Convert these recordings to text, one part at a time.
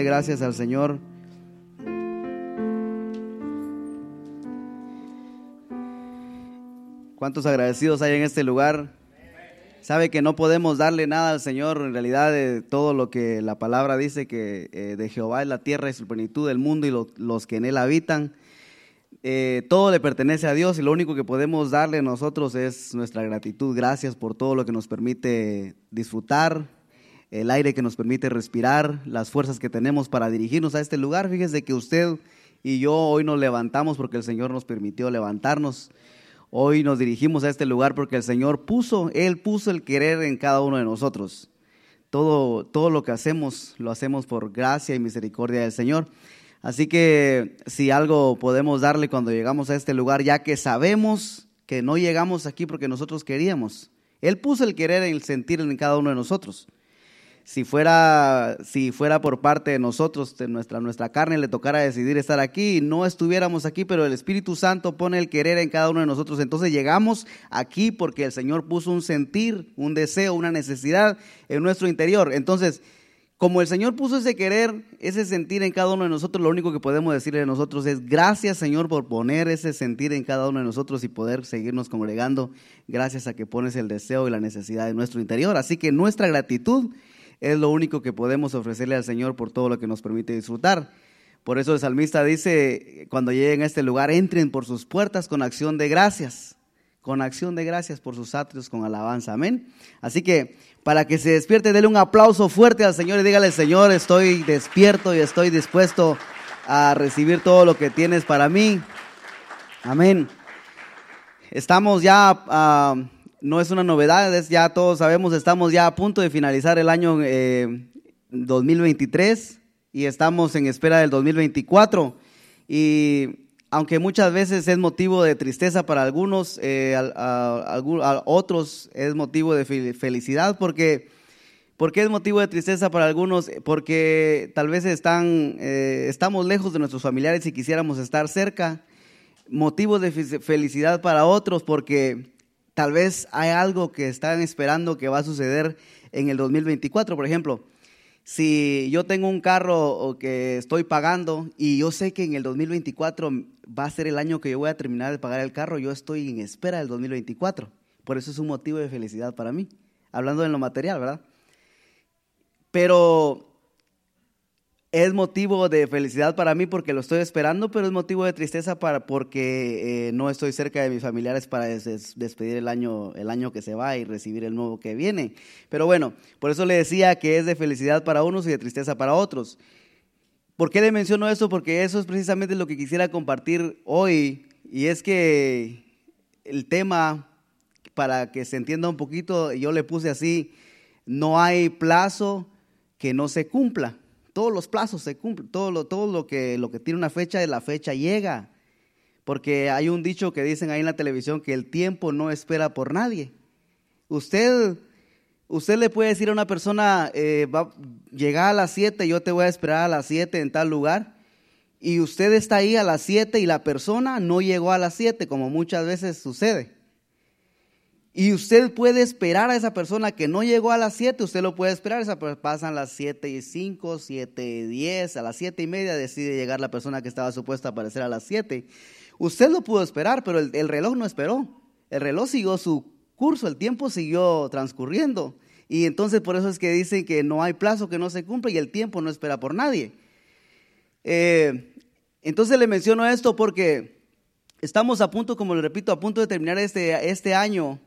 Gracias al Señor. ¿Cuántos agradecidos hay en este lugar? Sabe que no podemos darle nada al Señor, en realidad de todo lo que la palabra dice que eh, de Jehová es la tierra y su plenitud del mundo y los que en él habitan. Eh, todo le pertenece a Dios y lo único que podemos darle nosotros es nuestra gratitud. Gracias por todo lo que nos permite disfrutar, el aire que nos permite respirar, las fuerzas que tenemos para dirigirnos a este lugar. Fíjese que usted y yo hoy nos levantamos porque el Señor nos permitió levantarnos. Hoy nos dirigimos a este lugar porque el Señor puso, Él puso el querer en cada uno de nosotros. Todo, todo lo que hacemos lo hacemos por gracia y misericordia del Señor. Así que si algo podemos darle cuando llegamos a este lugar, ya que sabemos que no llegamos aquí porque nosotros queríamos. Él puso el querer, el sentir en cada uno de nosotros si fuera, si fuera por parte de nosotros, de nuestra, nuestra carne le tocara decidir estar aquí, no estuviéramos aquí, pero el Espíritu Santo pone el querer en cada uno de nosotros. Entonces llegamos aquí porque el Señor puso un sentir, un deseo, una necesidad en nuestro interior. Entonces, como el Señor puso ese querer, ese sentir en cada uno de nosotros, lo único que podemos decirle a nosotros es gracias Señor por poner ese sentir en cada uno de nosotros y poder seguirnos congregando gracias a que pones el deseo y la necesidad en nuestro interior. Así que nuestra gratitud es lo único que podemos ofrecerle al Señor por todo lo que nos permite disfrutar. Por eso el salmista dice, cuando lleguen a este lugar, entren por sus puertas con acción de gracias, con acción de gracias por sus atrios, con alabanza. Amén. Así que para que se despierte, dele un aplauso fuerte al Señor y dígale, Señor, estoy despierto y estoy dispuesto a recibir todo lo que tienes para mí. Amén. Estamos ya... Ah, no es una novedad, es ya todos sabemos, estamos ya a punto de finalizar el año 2023 eh, y estamos en espera del 2024. Y aunque muchas veces es motivo de tristeza para algunos, eh, a, otros es motivo de felicidad porque... ¿Por qué es motivo de tristeza para algunos? Porque tal vez están, eh, estamos lejos de nuestros familiares y quisiéramos estar cerca. Motivo de felicidad para otros porque Tal vez hay algo que están esperando que va a suceder en el 2024. Por ejemplo, si yo tengo un carro que estoy pagando y yo sé que en el 2024 va a ser el año que yo voy a terminar de pagar el carro, yo estoy en espera del 2024. Por eso es un motivo de felicidad para mí. Hablando de lo material, ¿verdad? Pero es motivo de felicidad para mí porque lo estoy esperando, pero es motivo de tristeza para, porque eh, no estoy cerca de mis familiares para despedir el año, el año que se va y recibir el nuevo que viene. Pero bueno, por eso le decía que es de felicidad para unos y de tristeza para otros. ¿Por qué le menciono eso? Porque eso es precisamente lo que quisiera compartir hoy y es que el tema, para que se entienda un poquito, yo le puse así, no hay plazo que no se cumpla todos los plazos se cumplen, todo lo, todo lo que, lo que tiene una fecha, la fecha llega. Porque hay un dicho que dicen ahí en la televisión que el tiempo no espera por nadie. Usted, usted le puede decir a una persona, eh, va, llega a las 7, yo te voy a esperar a las 7 en tal lugar. Y usted está ahí a las 7 y la persona no llegó a las 7, como muchas veces sucede. Y usted puede esperar a esa persona que no llegó a las 7, usted lo puede esperar, esa, pasan las 7 y 5, 7 y 10, a las 7 y media decide llegar la persona que estaba supuesta a aparecer a las 7. Usted lo pudo esperar, pero el, el reloj no esperó. El reloj siguió su curso, el tiempo siguió transcurriendo. Y entonces por eso es que dicen que no hay plazo que no se cumple y el tiempo no espera por nadie. Eh, entonces le menciono esto porque estamos a punto, como le repito, a punto de terminar este, este año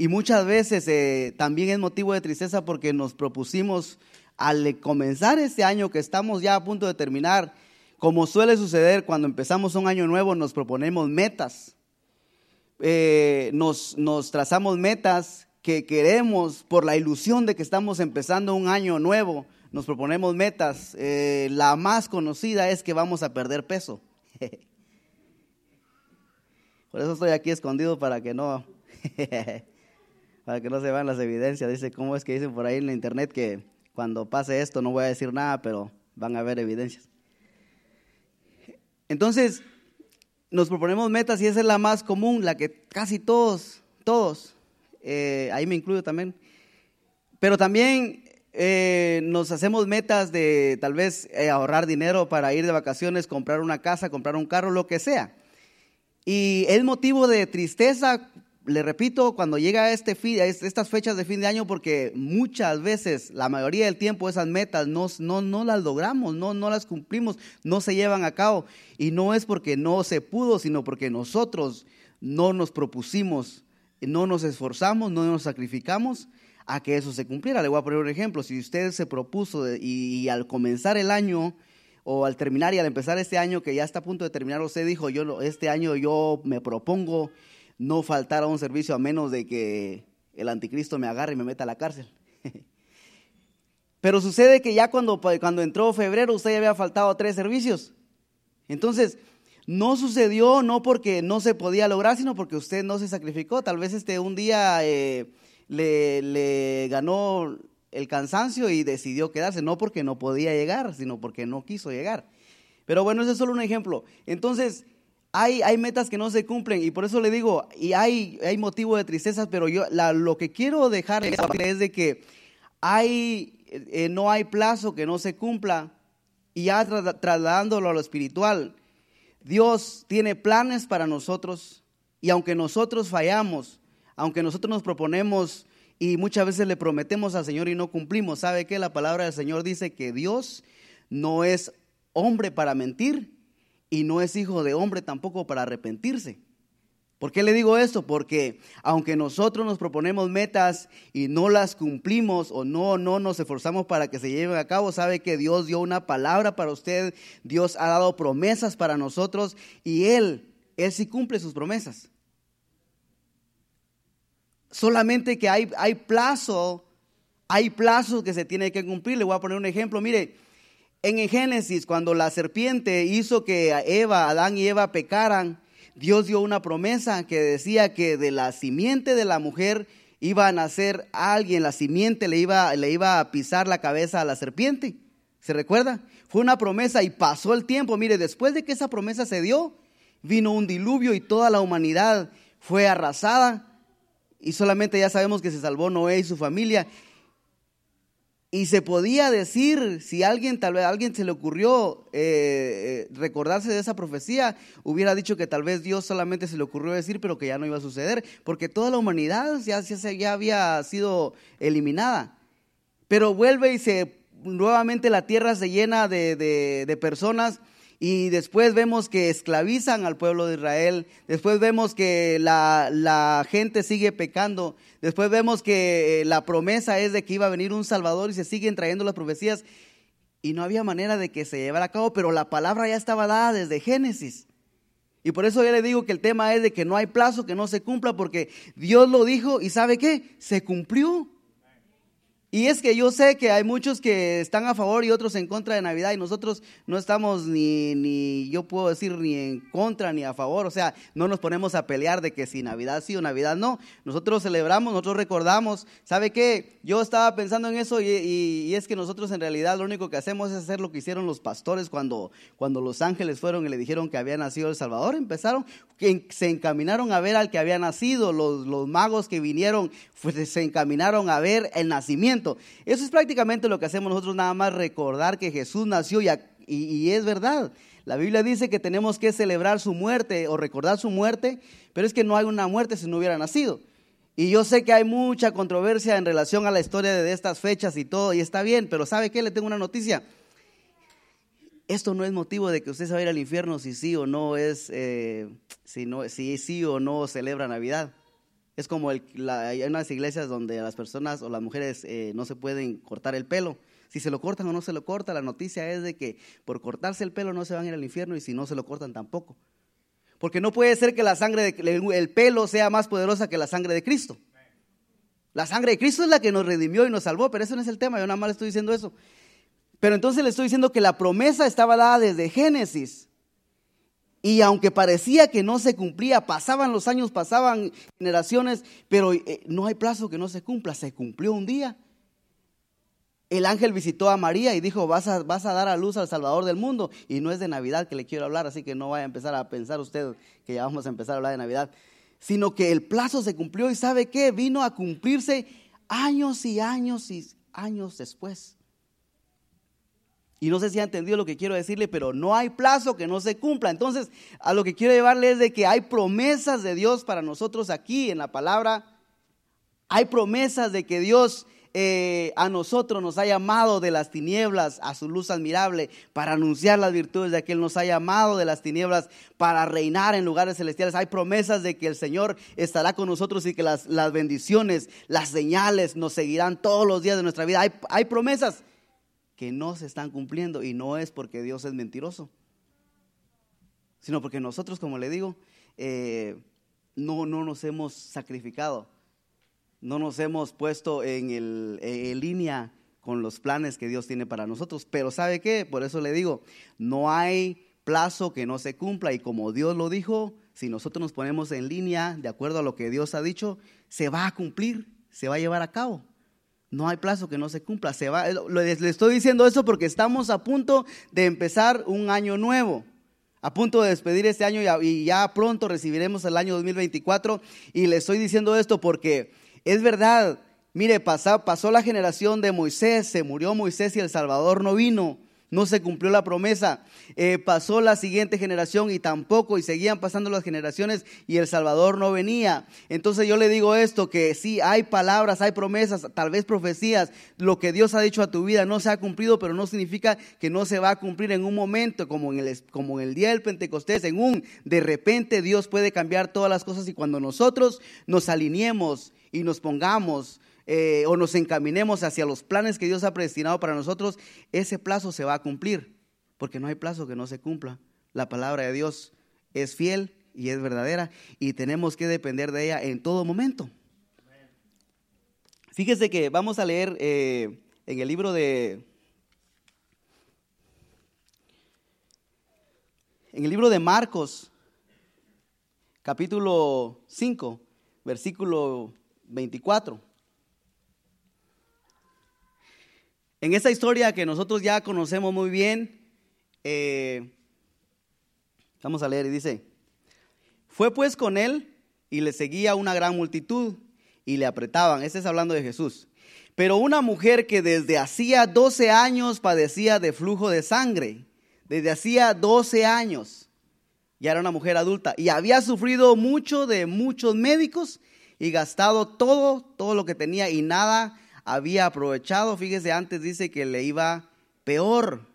y muchas veces eh, también es motivo de tristeza porque nos propusimos al comenzar este año que estamos ya a punto de terminar, como suele suceder cuando empezamos un año nuevo, nos proponemos metas. Eh, nos, trazamos metas que queremos por la ilusión de que estamos empezando un año nuevo. Nos proponemos metas. Eh, la más conocida es que vamos a perder peso. Por eso estoy aquí escondido para que no para que no se vean las evidencias. Dice, ¿cómo es que dicen por ahí en la internet que cuando pase esto no voy a decir nada, pero van a haber evidencias? Entonces, nos proponemos metas y esa es la más común, la que casi todos, todos, eh, ahí me incluyo también, pero también eh, nos hacemos metas de tal vez eh, ahorrar dinero para ir de vacaciones, comprar una casa, comprar un carro, lo que sea. Y es motivo de tristeza, le repito, cuando llega este fin, estas fechas de fin de año, porque muchas veces, la mayoría del tiempo, esas metas no, no, las logramos, no, no las cumplimos, no se llevan a cabo. Y no es porque no se pudo, sino porque nosotros no nos propusimos, no nos esforzamos, no nos sacrificamos a que eso se cumpliera. Le voy a poner un ejemplo. Si usted se propuso y al comenzar el año o al terminar y al empezar este año que ya está a punto de terminar, usted dijo, yo este año yo me propongo no faltar a un servicio a menos de que el anticristo me agarre y me meta a la cárcel. Pero sucede que ya cuando, cuando entró febrero usted ya había faltado tres servicios. Entonces, no sucedió no porque no se podía lograr, sino porque usted no se sacrificó. Tal vez este un día eh, le, le ganó el cansancio y decidió quedarse, no porque no podía llegar, sino porque no quiso llegar. Pero bueno, ese es solo un ejemplo. Entonces, hay, hay metas que no se cumplen y por eso le digo, y hay, hay motivo de tristeza, pero yo lo que quiero dejar es de que hay, eh, no hay plazo que no se cumpla y ya trasladándolo a lo espiritual, Dios tiene planes para nosotros y aunque nosotros fallamos, aunque nosotros nos proponemos y muchas veces le prometemos al Señor y no cumplimos. ¿Sabe qué? La palabra del Señor dice que Dios no es hombre para mentir y no es hijo de hombre tampoco para arrepentirse. ¿Por qué le digo esto? Porque aunque nosotros nos proponemos metas y no las cumplimos o no, no nos esforzamos para que se lleven a cabo, sabe que Dios dio una palabra para usted, Dios ha dado promesas para nosotros y Él, Él sí cumple sus promesas. Solamente que hay, hay plazo, hay plazo que se tiene que cumplir. Le voy a poner un ejemplo. Mire, en el Génesis, cuando la serpiente hizo que Eva, Adán y Eva pecaran, Dios dio una promesa que decía que de la simiente de la mujer iba a nacer alguien, la simiente le iba, le iba a pisar la cabeza a la serpiente. ¿Se recuerda? Fue una promesa y pasó el tiempo. Mire, después de que esa promesa se dio, vino un diluvio y toda la humanidad fue arrasada y solamente ya sabemos que se salvó Noé y su familia. Y se podía decir, si alguien, tal vez alguien se le ocurrió eh, eh, recordarse de esa profecía, hubiera dicho que tal vez Dios solamente se le ocurrió decir, pero que ya no iba a suceder, porque toda la humanidad ya, ya, ya había sido eliminada. Pero vuelve y se nuevamente la tierra se llena de, de personas y después vemos que esclavizan al pueblo de Israel, después vemos que la, gente sigue pecando, después vemos que eh, la promesa es de que iba a venir un Salvador y se siguen trayendo las profecías y no había manera de que se llevara a cabo, pero la palabra ya estaba dada desde Génesis. Y por eso yo le digo que el tema es de que no hay plazo que no se cumpla porque Dios lo dijo y ¿sabe qué? Se cumplió. Y es que yo sé que hay muchos que están a favor y otros en contra de Navidad y nosotros no estamos ni, ni, yo puedo decir, ni en contra ni a favor. O sea, no nos ponemos a pelear de que si Navidad sí o Navidad no. Nosotros celebramos, nosotros recordamos. ¿Sabe qué? Yo estaba pensando en eso y, es que nosotros en realidad lo único que hacemos es hacer lo que hicieron los pastores cuando, cuando los ángeles fueron y le dijeron que había nacido el Salvador. Empezaron, se encaminaron a ver al que había nacido. Los, los magos que vinieron pues, se encaminaron a ver el nacimiento eso es prácticamente lo que hacemos nosotros, nada más recordar que Jesús nació y, es verdad. La Biblia dice que tenemos que celebrar su muerte o recordar su muerte, pero es que no hay una muerte si no hubiera nacido. Y yo sé que hay mucha controversia en relación a la historia de estas fechas y todo, y está bien, pero ¿sabe qué? Le tengo una noticia. Esto no es motivo de que usted se vaya al infierno si sí o no es, eh, si, no, si sí o no celebra Navidad. Es como el, hay unas iglesias donde las personas o las mujeres eh, no se pueden cortar el pelo. Si se lo cortan o no se lo cortan, la noticia es de que por cortarse el pelo no se van a ir al infierno y si no se lo cortan tampoco. Porque no puede ser que la sangre, de, el pelo sea más poderosa que la sangre de Cristo. La sangre de Cristo es la que nos redimió y nos salvó, pero eso no es el tema, yo nada más le estoy diciendo eso. Pero entonces le estoy diciendo que la promesa estaba dada desde Génesis. Y aunque parecía que no se cumplía, pasaban los años, pasaban generaciones, pero eh, no hay plazo que no se cumpla, se cumplió un día. El ángel visitó a María y dijo, vas a, vas a dar a luz al Salvador del mundo. Y no es de Navidad que le quiero hablar, así que no vaya a empezar a pensar usted que ya vamos a empezar a hablar de Navidad, sino que el plazo se cumplió y sabe qué, vino a cumplirse años y años y años después. Y no sé si ha entendido lo que quiero decirle, pero no hay plazo que no se cumpla. Entonces, a lo que quiero llevarle es de que hay promesas de Dios para nosotros aquí en la palabra. Hay promesas de que Dios eh, a nosotros nos ha llamado de las tinieblas a su luz admirable para anunciar las virtudes de aquel nos ha llamado de las tinieblas para reinar en lugares celestiales. Hay promesas de que el Señor estará con nosotros y que las, las bendiciones, las señales nos seguirán todos los días de nuestra vida. Hay, hay promesas que no se están cumpliendo y no es porque Dios es mentiroso, sino porque nosotros, como le digo, eh, no, no nos hemos sacrificado, no nos hemos puesto en, el, en línea con los planes que Dios tiene para nosotros. Pero ¿sabe qué? Por eso le digo, no hay plazo que no se cumpla y como Dios lo dijo, si nosotros nos ponemos en línea de acuerdo a lo que Dios ha dicho, se va a cumplir, se va a llevar a cabo. No hay plazo que no se cumpla. Se va, le estoy diciendo eso porque estamos a punto de empezar un año nuevo. A punto de despedir este año y ya pronto recibiremos el año 2024. Y le estoy diciendo esto porque es verdad. Mire, pasó, pasó la generación de Moisés, se murió Moisés y el Salvador no vino no se cumplió la promesa. Eh, pasó la siguiente generación y tampoco, y seguían pasando las generaciones y El Salvador no venía. Entonces yo le digo esto, que sí, hay palabras, hay promesas, tal vez profecías, lo que Dios ha dicho a tu vida no se ha cumplido, pero no significa que no se va a cumplir en un momento, como en el, como en el día del Pentecostés, en un, de repente Dios puede cambiar todas las cosas y cuando nosotros nos alineemos y nos pongamos eh, o nos encaminemos hacia los planes que Dios ha predestinado para nosotros, ese plazo se va a cumplir, porque no hay plazo que no se cumpla. La palabra de Dios es fiel y es verdadera y tenemos que depender de ella en todo momento. Fíjese que vamos a leer eh, en el libro de... En el libro de Marcos, capítulo 5, versículo 24. En esa historia que nosotros ya conocemos muy bien, eh, vamos a leer y dice, fue pues con él y le seguía una gran multitud y le apretaban. Este es hablando de Jesús. Pero una mujer que desde hacía 12 años padecía de flujo de sangre, desde hacía 12 años, ya era una mujer adulta y había sufrido mucho de muchos médicos y gastado todo, todo lo que tenía y nada había aprovechado. Fíjese, antes dice que le iba peor.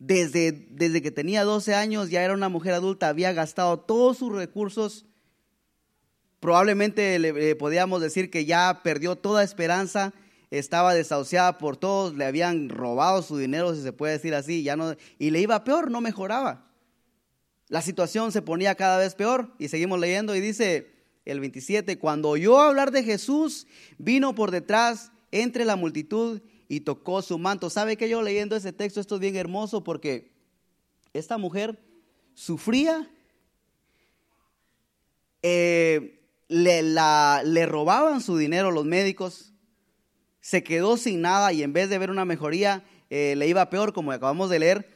Desde, desde que tenía 12 años ya era una mujer adulta, había gastado todos sus recursos. Probablemente le, podíamos decir que ya perdió toda esperanza, estaba desahuciada por todos, le habían robado su dinero, si se puede decir así, ya no, y le iba peor, no mejoraba. La situación se ponía cada vez peor y seguimos leyendo y dice, el 27, cuando oyó hablar de Jesús, vino por detrás entre la multitud y tocó su manto. ¿Sabe que yo leyendo ese texto, esto es bien hermoso porque esta mujer sufría, eh, le, le robaban su dinero los médicos, se quedó sin nada y en vez de ver una mejoría, eh, le iba peor, como acabamos de leer.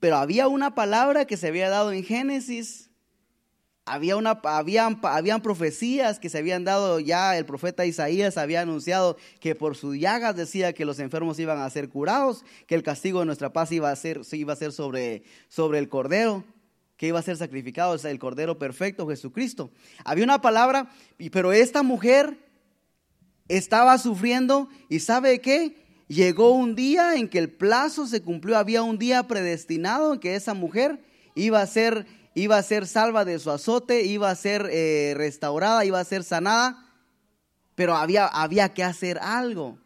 Pero había una palabra que se había dado en Génesis había una, habían, habían profecías que se habían dado ya, el profeta Isaías había anunciado que por sus llagas decía que los enfermos iban a ser curados, que el castigo de nuestra paz iba a ser, iba a ser sobre, sobre el cordero, que iba a ser sacrificado, el cordero perfecto, Jesucristo. Había una palabra, pero esta mujer estaba sufriendo y ¿sabe qué? Llegó un día en que el plazo se cumplió, había un día predestinado en que esa mujer iba a ser iba a ser salva de su azote, iba a ser eh, restaurada, iba a ser sanada, pero había, había que hacer algo.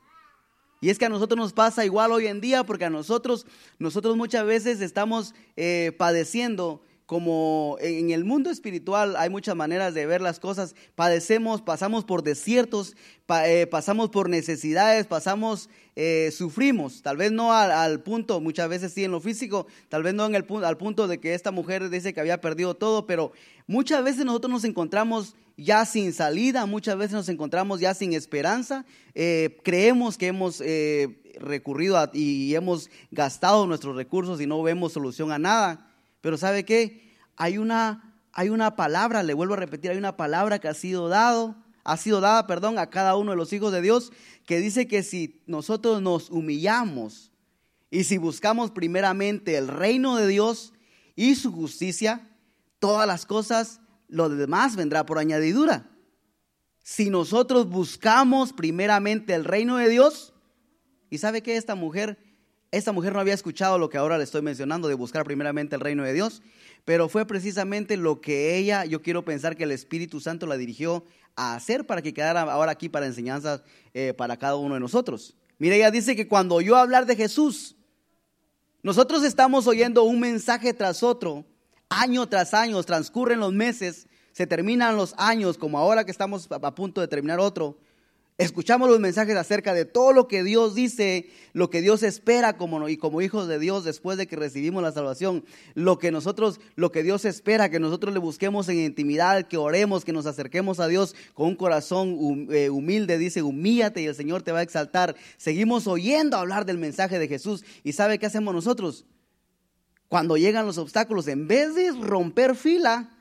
Y es que a nosotros nos pasa igual hoy en día, porque a nosotros, nosotros muchas veces estamos eh, padeciendo como en el mundo espiritual hay muchas maneras de ver las cosas, padecemos, pasamos por desiertos, eh, pasamos por necesidades, pasamos, eh, sufrimos, tal vez no al, punto, muchas veces sí en lo físico, tal vez no en el, al punto de que esta mujer dice que había perdido todo, pero muchas veces nosotros nos encontramos ya sin salida, muchas veces nos encontramos ya sin esperanza, eh, creemos que hemos recurrido y hemos gastado nuestros recursos y no vemos solución a nada. Pero ¿sabe qué? Hay una, hay una palabra, le vuelvo a repetir, hay una palabra que ha sido dado, ha sido dada, perdón, a cada uno de los hijos de Dios, que dice que si nosotros nos humillamos y si buscamos primeramente el reino de Dios y su justicia, todas las cosas, lo demás vendrá por añadidura. Si nosotros buscamos primeramente el reino de Dios, y sabe que esta mujer, esta mujer no había escuchado lo que ahora le estoy mencionando de buscar primeramente el reino de Dios, pero fue precisamente lo que ella, yo quiero pensar que el Espíritu Santo la dirigió a hacer para que quedara ahora aquí para enseñanza eh, para cada uno de nosotros. Mire, ella dice que cuando oyó hablar de Jesús, nosotros estamos oyendo un mensaje tras otro, año tras año, transcurren los meses, se terminan los años, como ahora que estamos a punto de terminar otro, Escuchamos los mensajes acerca de todo lo que Dios dice, lo que Dios espera como y como hijos de Dios después de que recibimos la salvación, lo que nosotros, lo que Dios espera, que nosotros le busquemos en intimidad, que oremos, que nos acerquemos a Dios con un corazón eh, humilde, dice, humíllate y el Señor te va a exaltar. Seguimos oyendo hablar del mensaje de Jesús y ¿sabe qué hacemos nosotros? Cuando llegan los obstáculos, en vez de romper fila,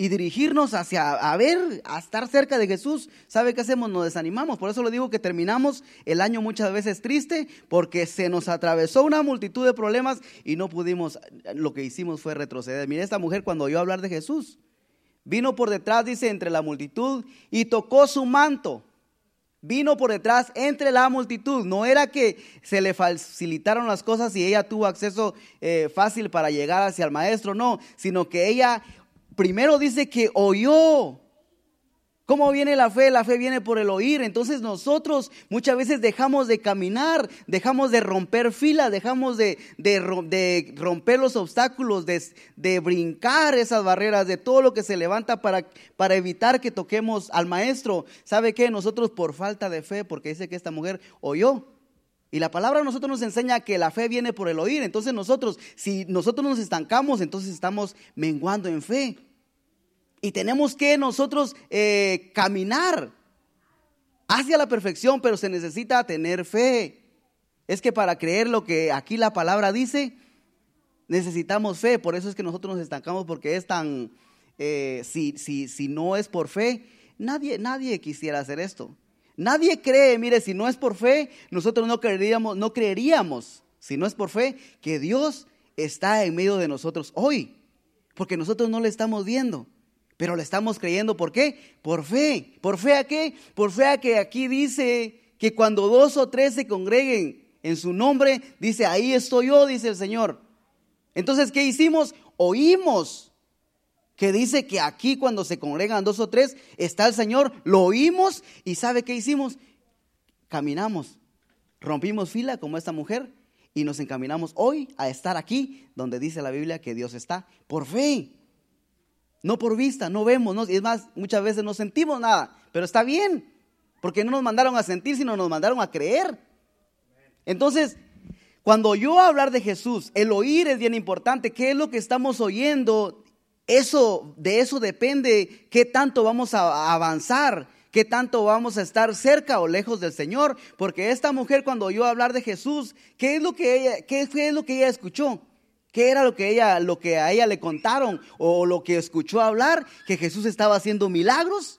y dirigirnos hacia, a ver, a estar cerca de Jesús, ¿sabe qué hacemos? Nos desanimamos. Por eso le digo que terminamos el año muchas veces triste, porque se nos atravesó una multitud de problemas y no pudimos, lo que hicimos fue retroceder. Mire, esta mujer cuando oyó hablar de Jesús, vino por detrás, dice, entre la multitud y tocó su manto. Vino por detrás entre la multitud. No era que se le facilitaron las cosas y ella tuvo acceso eh, fácil para llegar hacia el maestro, no, sino que ella primero dice que oyó. ¿Cómo viene la fe? La fe viene por el oír. Entonces nosotros muchas veces dejamos de caminar, dejamos de romper filas, dejamos de, romper los obstáculos, de, brincar esas barreras, de todo lo que se levanta para, para evitar que toquemos al maestro. ¿Sabe qué? Nosotros por falta de fe, porque dice que esta mujer oyó. Y la palabra a nosotros nos enseña que la fe viene por el oír. Entonces nosotros, si nosotros nos estancamos, entonces estamos menguando en fe. Y tenemos que nosotros eh, caminar hacia la perfección, pero se necesita tener fe. Es que para creer lo que aquí la palabra dice, necesitamos fe. Por eso es que nosotros nos estancamos porque es tan, eh, si, si, si no es por fe, nadie, nadie quisiera hacer esto. Nadie cree, mire, si no es por fe, nosotros no creeríamos, no creeríamos, si no es por fe, que Dios está en medio de nosotros hoy, porque nosotros no le estamos viendo. Pero le estamos creyendo, ¿por qué? Por fe. ¿Por fe a qué? Por fe a que aquí dice que cuando dos o tres se congreguen en su nombre, dice, ahí estoy yo, dice el Señor. Entonces, ¿qué hicimos? Oímos que dice que aquí cuando se congregan dos o tres está el Señor, lo oímos y ¿sabe qué hicimos? Caminamos, rompimos fila como esta mujer y nos encaminamos hoy a estar aquí donde dice la Biblia que Dios está por fe. No por vista, no vemos, no, es más, muchas veces no sentimos nada, pero está bien, porque no nos mandaron a sentir, sino nos mandaron a creer. Entonces, cuando yo hablar de Jesús, el oír es bien importante. ¿Qué es lo que estamos oyendo? Eso, de eso depende qué tanto vamos a avanzar, qué tanto vamos a estar cerca o lejos del Señor. Porque esta mujer, cuando oyó hablar de Jesús, ¿qué es lo que ella, qué es lo que ella escuchó? ¿Qué era lo que, ella, lo que a ella le contaron o lo que escuchó hablar? Que Jesús estaba haciendo milagros,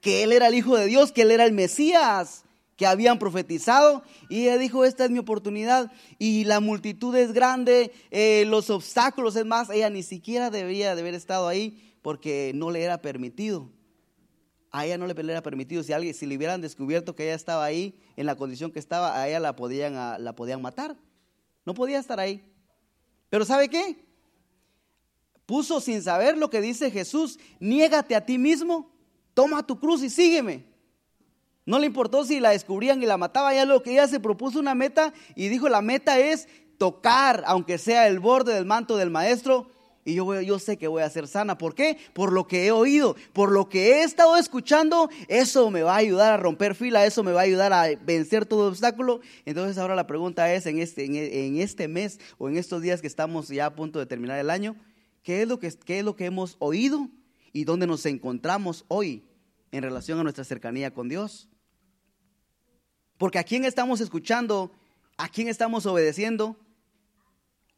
que Él era el Hijo de Dios, que Él era el Mesías, que habían profetizado. Y ella dijo, esta es mi oportunidad. Y la multitud es grande, eh, los obstáculos, es más, ella ni siquiera debería de haber estado ahí porque no le era permitido. A ella no le era permitido. Si, alguien, si le hubieran descubierto que ella estaba ahí en la condición que estaba, a ella la podían, la podían matar. No podía estar ahí. Pero ¿sabe qué? Puso sin saber lo que dice Jesús, niégate a ti mismo, toma tu cruz y sígueme. No le importó si la descubrían y la mataban, ya lo que ella se propuso una meta y dijo, la meta es tocar, aunque sea el borde del manto del maestro, y yo, yo sé que voy a ser sana. ¿Por qué? Por lo que he oído, por lo que he estado escuchando, eso me va a ayudar a romper fila, eso me va a ayudar a vencer todo obstáculo. Entonces ahora la pregunta es, en este, en, este mes o en estos días que estamos ya a punto de terminar el año, ¿qué es lo que, qué es lo que hemos oído y dónde nos encontramos hoy en relación a nuestra cercanía con Dios? Porque a quién estamos escuchando, a quién estamos obedeciendo,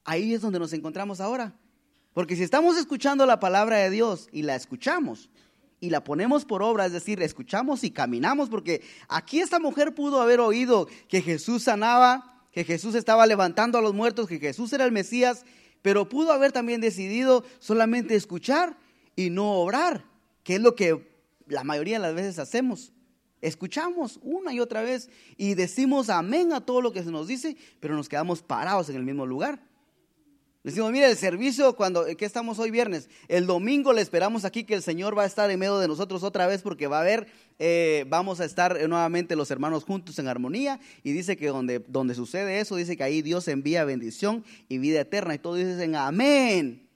ahí es donde nos encontramos ahora. Porque si estamos escuchando la palabra de Dios y la escuchamos y la ponemos por obra, es decir, escuchamos y caminamos, porque aquí esta mujer pudo haber oído que Jesús sanaba, que Jesús estaba levantando a los muertos, que Jesús era el Mesías, pero pudo haber también decidido solamente escuchar y no obrar, que es lo que la mayoría de las veces hacemos. Escuchamos una y otra vez y decimos amén a todo lo que se nos dice, pero nos quedamos parados en el mismo lugar. Decimos, mire, el servicio cuando, ¿qué estamos hoy viernes? El domingo le esperamos aquí que el Señor va a estar en medio de nosotros otra vez porque va a haber, eh, vamos a estar nuevamente los hermanos juntos en armonía y dice que donde, donde sucede eso, dice que ahí Dios envía bendición y vida eterna y todos dicen amén.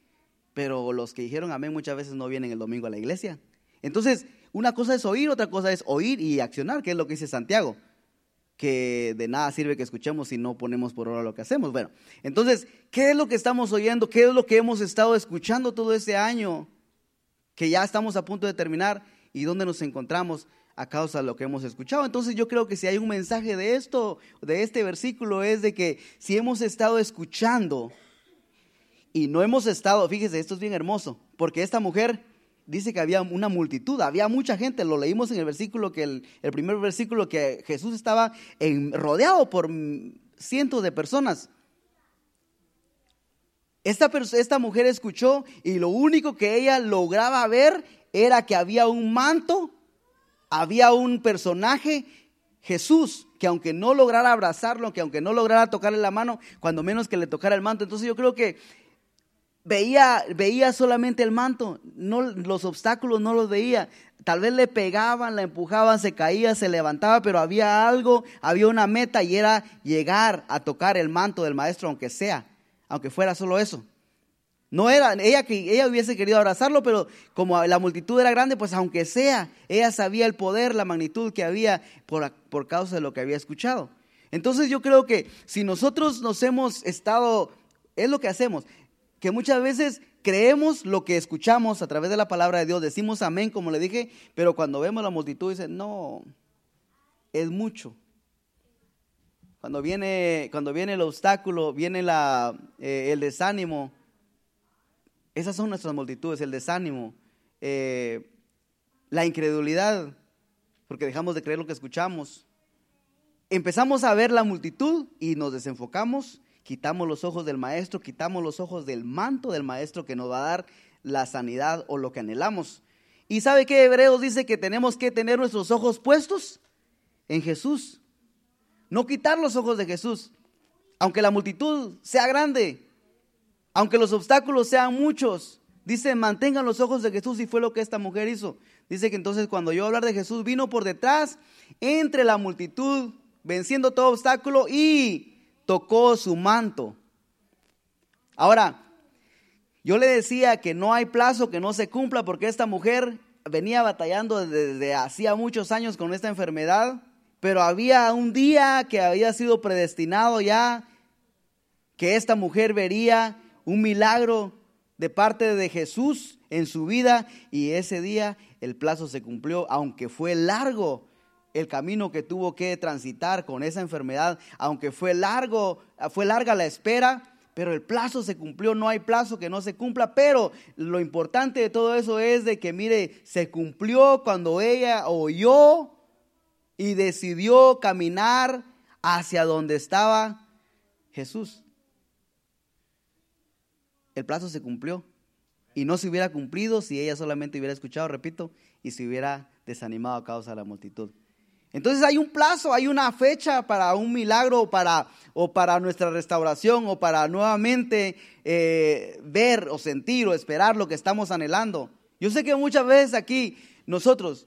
Pero los que dijeron amén muchas veces no vienen el domingo a la iglesia. Entonces, una cosa es oír, otra cosa es oír y accionar, que es lo que dice Santiago que de nada sirve que escuchemos si no ponemos por obra lo que hacemos. Bueno, entonces, ¿qué es lo que estamos oyendo? ¿Qué es lo que hemos estado escuchando todo este año? Que ya estamos a punto de terminar y dónde nos encontramos a causa de lo que hemos escuchado. Entonces yo creo que si hay un mensaje de esto, de este versículo, es de que si hemos estado escuchando y no hemos estado, fíjese, esto es bien hermoso, porque esta mujer dice que había una multitud, había mucha gente, lo leímos en el versículo, que el, primer versículo, que Jesús estaba rodeado por cientos de personas. Esta, esta mujer escuchó y lo único que ella lograba ver era que había un manto, había un personaje, Jesús, que aunque no lograra abrazarlo, que aunque no lograra tocarle la mano, cuando menos que le tocara el manto. Entonces yo creo que veía, veía solamente el manto, no, los obstáculos no los veía. Tal vez le pegaban, la empujaban, se caía, se levantaba, pero había algo, había una meta y era llegar a tocar el manto del maestro, aunque sea, aunque fuera solo eso. No era, ella que ella hubiese querido abrazarlo, pero como la multitud era grande, pues aunque sea, ella sabía el poder, la magnitud que había por, por causa de lo que había escuchado. Entonces yo creo que si nosotros nos hemos estado, es lo que hacemos, que muchas veces creemos lo que escuchamos a través de la palabra de Dios, decimos amén, como le dije, pero cuando vemos la multitud dice, no, es mucho. Cuando viene, cuando viene el obstáculo, viene la, eh, el desánimo, esas son nuestras multitudes, el desánimo, eh, la incredulidad, porque dejamos de creer lo que escuchamos. Empezamos a ver la multitud y nos desenfocamos quitamos los ojos del maestro, quitamos los ojos del manto del maestro que nos va a dar la sanidad o lo que anhelamos. ¿Y sabe qué Hebreos dice que tenemos que tener nuestros ojos puestos en Jesús? No quitar los ojos de Jesús, aunque la multitud sea grande, aunque los obstáculos sean muchos. Dice, mantengan los ojos de Jesús y fue lo que esta mujer hizo. Dice que entonces cuando yo hablar de Jesús vino por detrás, entre la multitud, venciendo todo obstáculo y tocó su manto. Ahora, yo le decía que no hay plazo que no se cumpla porque esta mujer venía batallando desde hacía muchos años con esta enfermedad, pero había un día que había sido predestinado ya que esta mujer vería un milagro de parte de Jesús en su vida y ese día el plazo se cumplió, aunque fue largo, el camino que tuvo que transitar con esa enfermedad, aunque fue largo, fue larga la espera, pero el plazo se cumplió, no hay plazo que no se cumpla, pero lo importante de todo eso es de que mire, se cumplió cuando ella oyó y decidió caminar hacia donde estaba Jesús. El plazo se cumplió y no se hubiera cumplido si ella solamente hubiera escuchado, repito, y se hubiera desanimado a causa de la multitud. Entonces hay un plazo, hay una fecha para un milagro para, o para nuestra restauración o para nuevamente eh, ver o sentir o esperar lo que estamos anhelando. Yo sé que muchas veces aquí nosotros,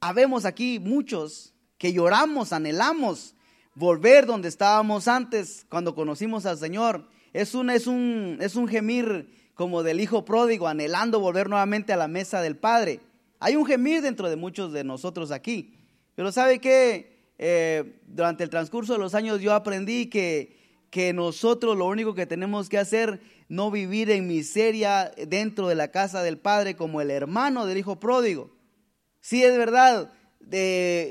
habemos aquí muchos que lloramos, anhelamos volver donde estábamos antes cuando conocimos al Señor. Es un, es un, es un gemir como del hijo pródigo, anhelando volver nuevamente a la mesa del Padre. Hay un gemir dentro de muchos de nosotros aquí. Pero sabe que eh, durante el transcurso de los años yo aprendí que, que nosotros lo único que tenemos que hacer, no vivir en miseria dentro de la casa del Padre como el hermano del hijo pródigo. Sí es verdad,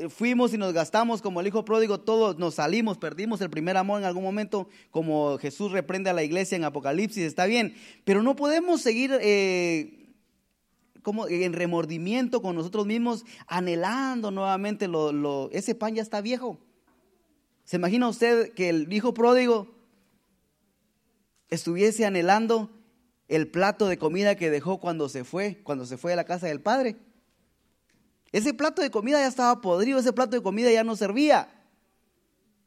fuimos y nos gastamos como el hijo pródigo, todos nos salimos, perdimos el primer amor en algún momento, como Jesús reprende a la iglesia en Apocalipsis, está bien, pero no podemos seguir eh, como en remordimiento con nosotros mismos, anhelando nuevamente lo, ese pan ya está viejo. ¿Se imagina usted que el hijo pródigo estuviese anhelando el plato de comida que dejó cuando se fue, cuando se fue a la casa del padre? Ese plato de comida ya estaba podrido, ese plato de comida ya no servía.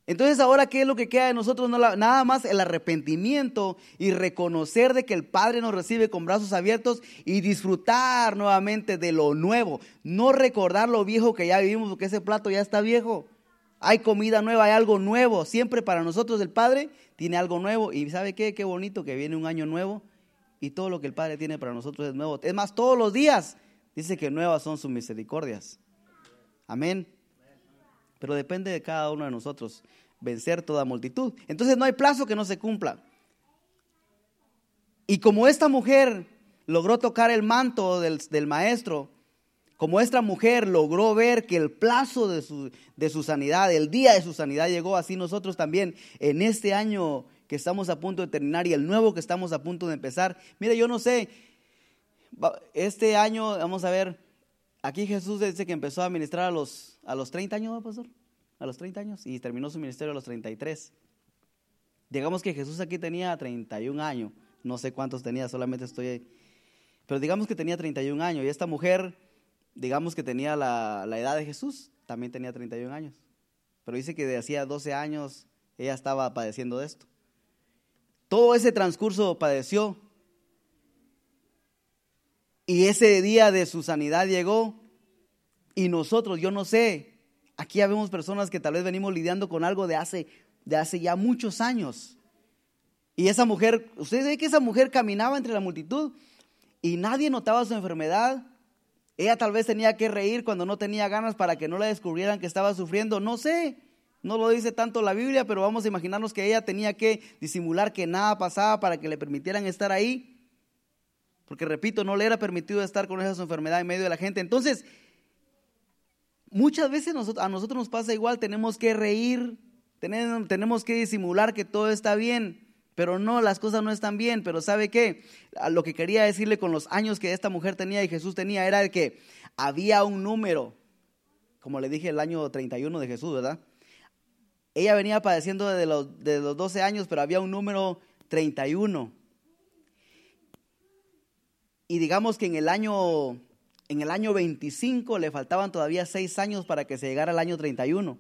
Entonces ahora, ¿qué es lo que queda de nosotros? nada más el arrepentimiento y reconocer de que el Padre nos recibe con brazos abiertos y disfrutar nuevamente de lo nuevo. No recordar lo viejo que ya vivimos, porque ese plato ya está viejo. Hay comida nueva, hay algo nuevo. Siempre para nosotros el Padre tiene algo nuevo. Y ¿sabe qué? Qué bonito que viene un año nuevo y todo lo que el Padre tiene para nosotros es nuevo. Es más, todos los días dice que nuevas son sus misericordias. Amén pero depende de cada uno de nosotros vencer toda multitud. Entonces no hay plazo que no se cumpla. Y como esta mujer logró tocar el manto del, maestro, como esta mujer logró ver que el plazo de su, de su sanidad, el día de su sanidad llegó, así nosotros también en este año que estamos a punto de terminar y el nuevo que estamos a punto de empezar. Mire, yo no sé, este año, vamos a ver, aquí Jesús dice que empezó a ministrar a los a los 30 años, pastor? A los 30 años y terminó su ministerio a los 33. Digamos que Jesús aquí tenía 31 años, no sé cuántos tenía, solamente estoy ahí. Pero digamos que tenía 31 años y esta mujer, digamos que tenía la, la edad de Jesús, también tenía 31 años. Pero dice que de hacía 12 años ella estaba padeciendo de esto. Todo ese transcurso padeció. Y ese día de su sanidad llegó y nosotros, yo no sé, aquí ya vemos personas que tal vez venimos lidiando con algo de hace, de hace ya muchos años. Y esa mujer, ustedes ven que esa mujer caminaba entre la multitud y nadie notaba su enfermedad. Ella tal vez tenía que reír cuando no tenía ganas para que no le descubrieran que estaba sufriendo. No sé, no lo dice tanto la Biblia, pero vamos a imaginarnos que ella tenía que disimular que nada pasaba para que le permitieran estar ahí. Porque repito, no le era permitido estar con esa enfermedad en medio de la gente. Entonces, muchas veces a nosotros nos pasa igual, tenemos que reír, tenemos, que disimular que todo está bien, pero no, las cosas no están bien. Pero ¿sabe qué? Lo que quería decirle con los años que esta mujer tenía y Jesús tenía era que había un número, como le dije el año 31 de Jesús, ¿verdad? Ella venía padeciendo desde los, de los 12 años, pero había un número 31. Y digamos que en el año en el año 25 le faltaban todavía seis años para que se llegara al año 31.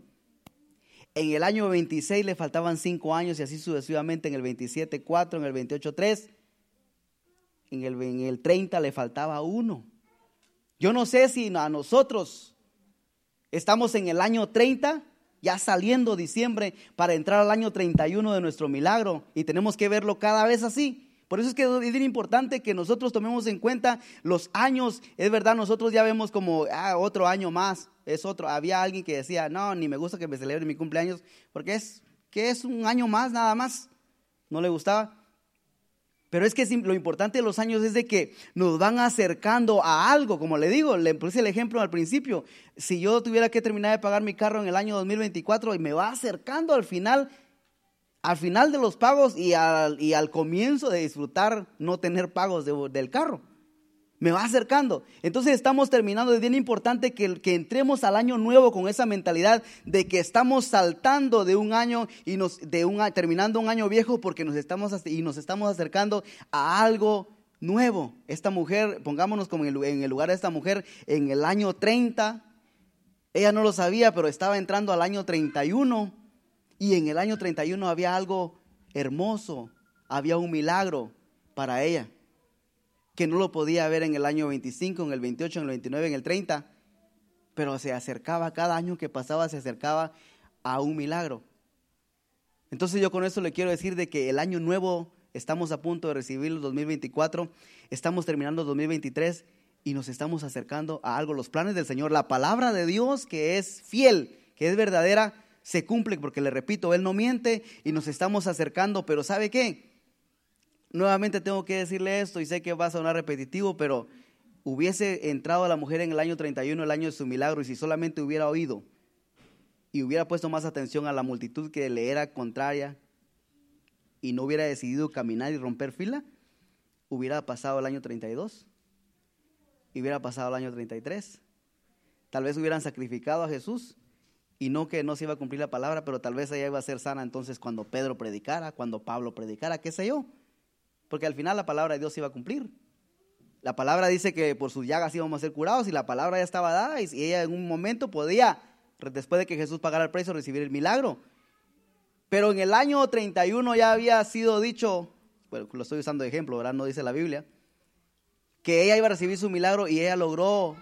En el año 26 le faltaban cinco años y así sucesivamente. En el 27, 4, en el 28, 3. En el, en el 30 le faltaba uno. Yo no sé si a nosotros estamos en el año 30, ya saliendo diciembre para entrar al año 31 de nuestro milagro y tenemos que verlo cada vez así. Por eso es que es importante que nosotros tomemos en cuenta los años. Es verdad, nosotros ya vemos como ah, otro año más. Es otro. Había alguien que decía, no, ni me gusta que me celebre mi cumpleaños, porque es que es un año más nada más. No le gustaba. Pero es que lo importante de los años es de que nos van acercando a algo, como le digo, le puse el ejemplo al principio. Si yo tuviera que terminar de pagar mi carro en el año 2024 y me va acercando al final al final de los pagos y al, y al comienzo de disfrutar no tener pagos del carro. Me va acercando. Entonces estamos terminando. Es bien importante que, que, entremos al año nuevo con esa mentalidad de que estamos saltando de un año y nos, de un, terminando un año viejo porque nos estamos, y nos estamos acercando a algo nuevo. Esta mujer, pongámonos como en el, en el lugar de esta mujer, en el año 30, ella no lo sabía, pero estaba entrando al año 31 y en el año 31 había algo hermoso, había un milagro para ella, que no lo podía ver en el año 25, en el 28, en el 29, en el 30, pero se acercaba, cada año que pasaba se acercaba a un milagro. Entonces yo con esto le quiero decir de que el año nuevo estamos a punto de recibir el 2024, estamos terminando el 2023 y nos estamos acercando a algo, los planes del Señor, la palabra de Dios que es fiel, que es verdadera, se cumple, porque le repito, Él no miente y nos estamos acercando, pero ¿sabe qué? Nuevamente tengo que decirle esto y sé que va a sonar repetitivo, pero hubiese entrado a la mujer en el año 31, el año de su milagro, y si solamente hubiera oído y hubiera puesto más atención a la multitud que le era contraria y no hubiera decidido caminar y romper fila, hubiera pasado el año 32. y hubiera pasado el año 33. Tal vez hubieran sacrificado a Jesús y no que no se iba a cumplir la palabra, pero tal vez ella iba a ser sana entonces cuando Pedro predicara, cuando Pablo predicara, qué sé yo. Porque al final la palabra de Dios se iba a cumplir. La palabra dice que por sus llagas íbamos a ser curados y la palabra ya estaba dada y ella en un momento podía, después de que Jesús pagara el precio, recibir el milagro. Pero en el año 31 ya había sido dicho, bueno, lo estoy usando de ejemplo, ¿verdad? No dice la Biblia, que ella iba a recibir su milagro y ella logró,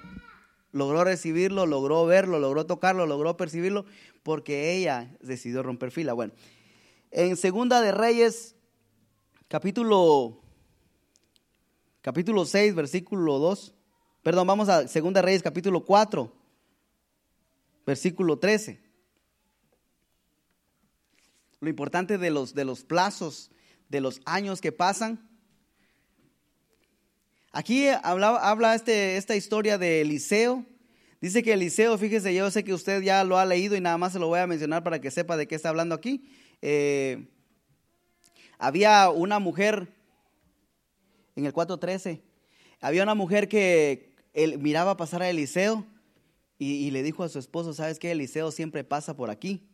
logró recibirlo, logró verlo, logró tocarlo, logró percibirlo, porque ella decidió romper fila. Bueno, en Segunda de Reyes, capítulo capítulo 6, versículo 2. Perdón, vamos a Segunda Reyes, capítulo 4, versículo 13. Lo importante de los, de los plazos, de los años que pasan. Aquí habla, este, esta historia de Eliseo. Dice que Eliseo, fíjese, yo sé que usted ya lo ha leído y nada más se lo voy a mencionar para que sepa de qué está hablando aquí. Eh, había una mujer en el 4.13. Había una mujer que él miraba pasar a Eliseo y, le dijo a su esposo, ¿sabes qué? Eliseo siempre pasa por aquí.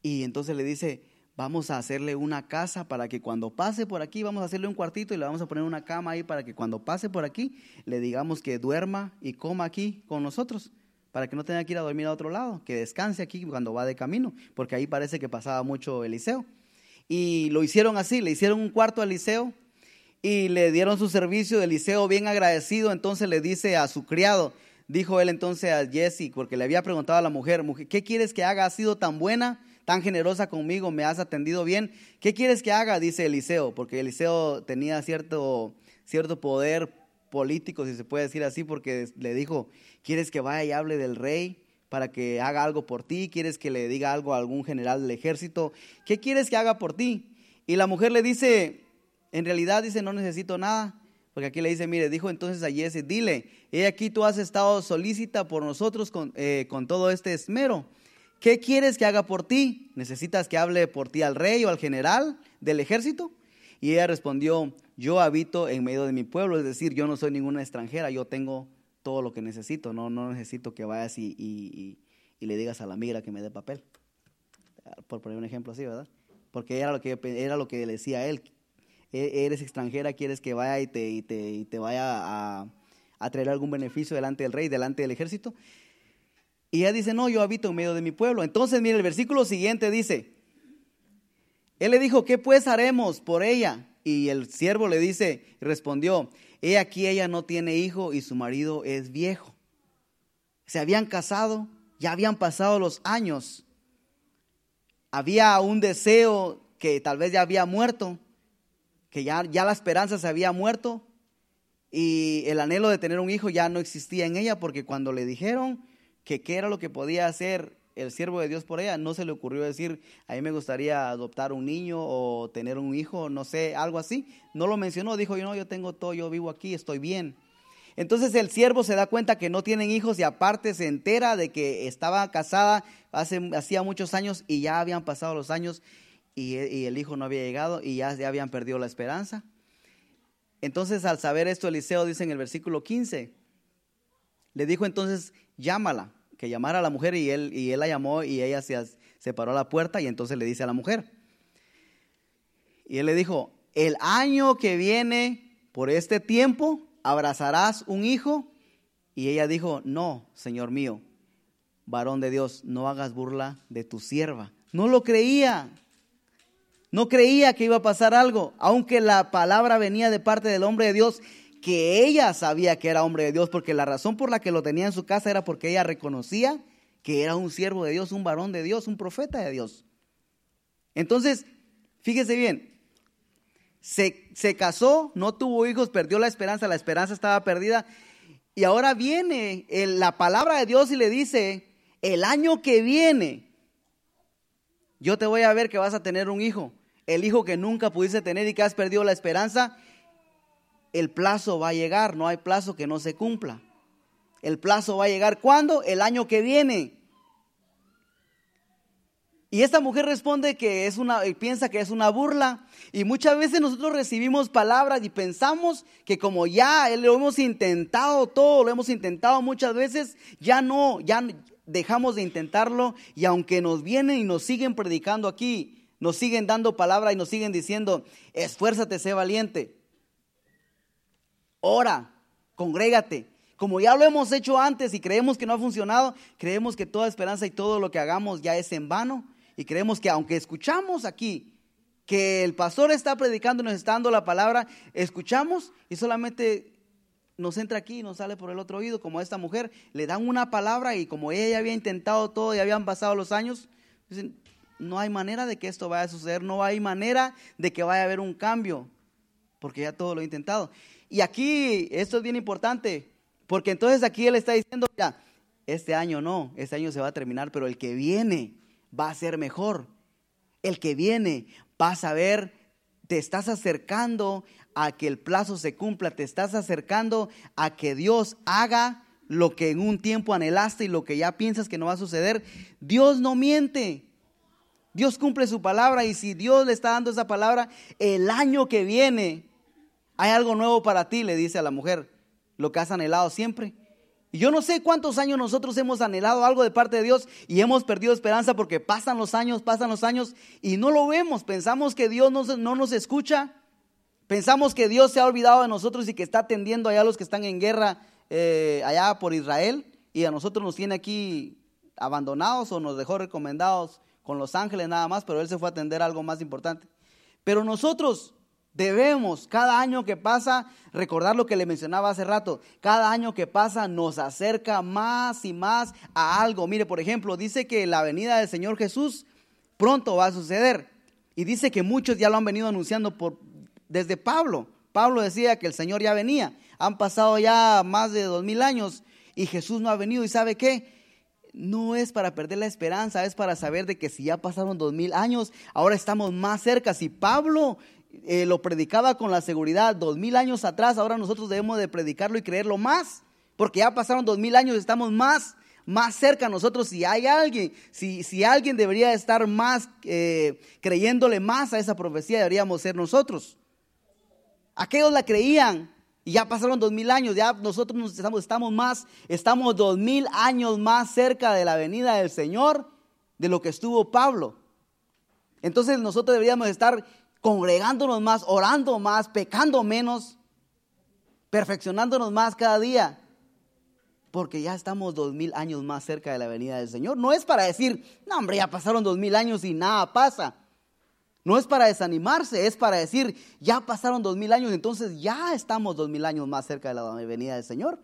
Y entonces le dice, vamos a hacerle una casa para que cuando pase por aquí, vamos a hacerle un cuartito y le vamos a poner una cama ahí para que cuando pase por aquí, le digamos que duerma y coma aquí con nosotros, para que no tenga que ir a dormir a otro lado, que descanse aquí cuando va de camino, porque ahí parece que pasaba mucho Eliseo. Y lo hicieron así, le hicieron un cuarto a Eliseo y le dieron su servicio. Eliseo, bien agradecido, entonces le dice a su criado, dijo él entonces a Jesse, porque le había preguntado a la mujer, mujer, ¿qué quieres que haga? ¿Has sido tan buena, tan generosa conmigo? ¿Me has atendido bien? ¿Qué quieres que haga? Dice Eliseo, porque Eliseo tenía cierto, cierto poder político, si se puede decir así, porque le dijo, ¿quieres que vaya y hable del rey? para que haga algo por ti, quieres que le diga algo a algún general del ejército, ¿qué quieres que haga por ti? Y la mujer le dice, en realidad dice, no necesito nada. Porque aquí le dice, mire, dijo entonces a Jesse, dile, he aquí tú has estado solícita por nosotros con, eh, con todo este esmero. ¿Qué quieres que haga por ti? ¿Necesitas que hable por ti al rey o al general del ejército? Y ella respondió, yo habito en medio de mi pueblo, es decir, yo no soy ninguna extranjera, yo tengo todo lo que necesito, no, no necesito que vayas y, y, le digas a la migra que me dé papel. Por poner un ejemplo así, ¿verdad? Porque era lo que, era lo que le decía él, e-, eres extranjera, quieres que vaya y te, te, te vaya a, a, traer algún beneficio delante del rey, delante del ejército. Y ella dice, no, yo habito en medio de mi pueblo. Entonces, mire, el versículo siguiente dice, él le dijo, ¿qué pues haremos por ella? Y el siervo le dice, respondió, he aquí ella no tiene hijo y su marido es viejo. Se habían casado, ya habían pasado los años. Había un deseo que tal vez ya había muerto que ya, ya la esperanza se había muerto y el anhelo de tener un hijo ya no existía en ella porque cuando le dijeron que qué era lo que podía hacer el siervo de Dios por ella, no se le ocurrió decir, a mí me gustaría adoptar un niño o tener un hijo, no sé, algo así. No lo mencionó, dijo, yo no, yo tengo todo, yo vivo aquí, estoy bien. Entonces el siervo se da cuenta que no tienen hijos y aparte se entera de que estaba casada hace, hacía muchos años y ya habían pasado los años y, el hijo no había llegado y ya, habían perdido la esperanza. Entonces, al saber esto, Eliseo dice en el versículo 15, le dijo entonces, llámala, que llamara a la mujer y él, y él la llamó y ella se, se paró a la puerta y entonces le dice a la mujer. Y él le dijo, el año que viene, por este tiempo, abrazarás un hijo. Y ella dijo, no, Señor mío, varón de Dios, no hagas burla de tu sierva. No lo creía. No creía que iba a pasar algo, aunque la palabra venía de parte del hombre de Dios, que ella sabía que era hombre de Dios, porque la razón por la que lo tenía en su casa era porque ella reconocía que era un siervo de Dios, un varón de Dios, un profeta de Dios. Entonces, fíjese bien, se, se casó, no tuvo hijos, perdió la esperanza, la esperanza estaba perdida, y ahora viene la palabra de Dios y le dice, el año que viene, yo te voy a ver que vas a tener un hijo el hijo que nunca pudiste tener y que has perdido la esperanza, el plazo va a llegar, no hay plazo que no se cumpla. El plazo va a llegar ¿cuándo? El año que viene. Y esta mujer responde que es una, piensa que es una burla. Y muchas veces nosotros recibimos palabras y pensamos que como ya lo hemos intentado todo, lo hemos intentado muchas veces, ya no, ya dejamos de intentarlo. Y aunque nos vienen y nos siguen predicando aquí, nos siguen dando palabra y nos siguen diciendo, esfuérzate, sé valiente. Ora, congrégate. Como ya lo hemos hecho antes y creemos que no ha funcionado, creemos que toda esperanza y todo lo que hagamos ya es en vano y creemos que aunque escuchamos aquí que el pastor está predicando y nos está dando la palabra, escuchamos y solamente nos entra aquí y nos sale por el otro oído, como a esta mujer, le dan una palabra y como ella ya había intentado todo y habían pasado los años, dicen, no hay manera de que esto vaya a suceder, no hay manera de que vaya a haber un cambio, porque ya todo lo he intentado. Y aquí, esto es bien importante, porque entonces aquí él está diciendo, ya, este año no, este año se va a terminar, pero el que viene, va a ser mejor. El que viene va a saber, te estás acercando a que el plazo se cumpla, te estás acercando a que Dios haga lo que en un tiempo anhelaste y lo que ya piensas que no va a suceder. Dios no miente. Dios cumple su palabra y si Dios le está dando esa palabra, el año que viene hay algo nuevo para ti, le dice a la mujer, lo que has anhelado siempre. Y yo no sé cuántos años nosotros hemos anhelado algo de parte de Dios y hemos perdido esperanza porque pasan los años, pasan los años y no lo vemos. Pensamos que Dios no, no nos escucha. Pensamos que Dios se ha olvidado de nosotros y que está atendiendo allá a los que están en guerra eh, allá por Israel y a nosotros nos tiene aquí abandonados o nos dejó recomendados con los ángeles nada más, pero Él se fue a atender algo más importante. Pero nosotros Debemos cada año que pasa recordar lo que le mencionaba hace rato. Cada año que pasa nos acerca más y más a algo. Mire, por ejemplo, dice que la venida del Señor Jesús pronto va a suceder. Y dice que muchos ya lo han venido anunciando por, desde Pablo. Pablo decía que el Señor ya venía. Han pasado ya más de dos mil años y Jesús no ha venido. ¿Y sabe qué? No es para perder la esperanza, es para saber de que si ya pasaron dos mil años, ahora estamos más cerca. Si Pablo eh, lo predicaba con la seguridad dos mil años atrás, ahora nosotros debemos de predicarlo y creerlo más, porque ya pasaron dos mil años, estamos más, más cerca nosotros. Si hay alguien, si, si alguien debería estar más eh, creyéndole más a esa profecía, deberíamos ser nosotros. Aquellos la creían y ya pasaron dos mil años, ya nosotros estamos, estamos más, estamos dos mil años más cerca de la venida del Señor de lo que estuvo Pablo. Entonces nosotros deberíamos estar congregándonos más, orando más, pecando menos, perfeccionándonos más cada día, porque ya estamos dos mil años más cerca de la venida del Señor. No es para decir, no hombre, ya pasaron dos mil años y nada pasa. No es para desanimarse, es para decir, ya pasaron dos mil años, entonces ya estamos dos mil años más cerca de la venida del Señor.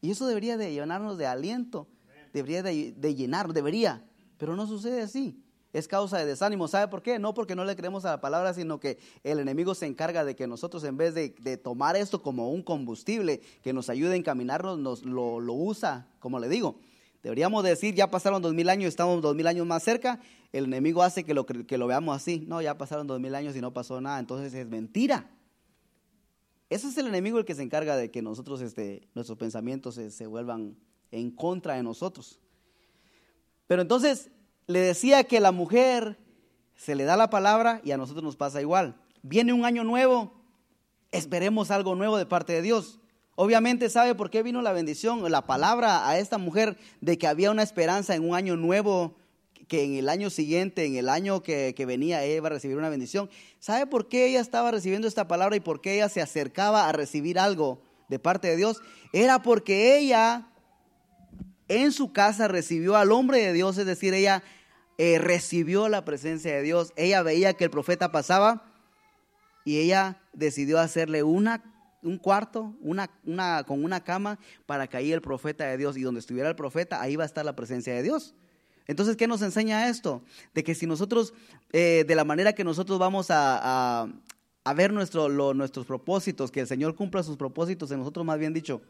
Y eso debería de llenarnos de aliento, debería de, llenarnos, debería, pero no sucede así es causa de desánimo. ¿Sabe por qué? No porque no le creemos a la palabra, sino que el enemigo se encarga de que nosotros en vez de, tomar esto como un combustible que nos ayude a encaminarnos, nos lo, usa, como le digo. Deberíamos decir, ya pasaron dos mil años, estamos dos mil años más cerca. El enemigo hace que lo, que lo veamos así. No, ya pasaron dos mil años y no pasó nada. Entonces es mentira. Ese es el enemigo el que se encarga de que nosotros, este, nuestros pensamientos se, se vuelvan en contra de nosotros. Pero entonces, le decía que la mujer se le da la palabra y a nosotros nos pasa igual. Viene un año nuevo, esperemos algo nuevo de parte de Dios. Obviamente sabe por qué vino la bendición, la palabra a esta mujer de que había una esperanza en un año nuevo, que en el año siguiente, en el año que, venía, ella iba a recibir una bendición. ¿Sabe por qué ella estaba recibiendo esta palabra y por qué ella se acercaba a recibir algo de parte de Dios? Era porque ella en su casa recibió al hombre de Dios, es decir, ella eh, recibió la presencia de Dios. Ella veía que el profeta pasaba y ella decidió hacerle una, un cuarto una, una, con una cama para que ahí el profeta de Dios y donde estuviera el profeta, ahí va a estar la presencia de Dios. Entonces, ¿qué nos enseña esto? De que si nosotros, eh, de la manera que nosotros vamos a, a, ver nuestro, nuestros propósitos, que el Señor cumpla sus propósitos en nosotros, más bien dicho,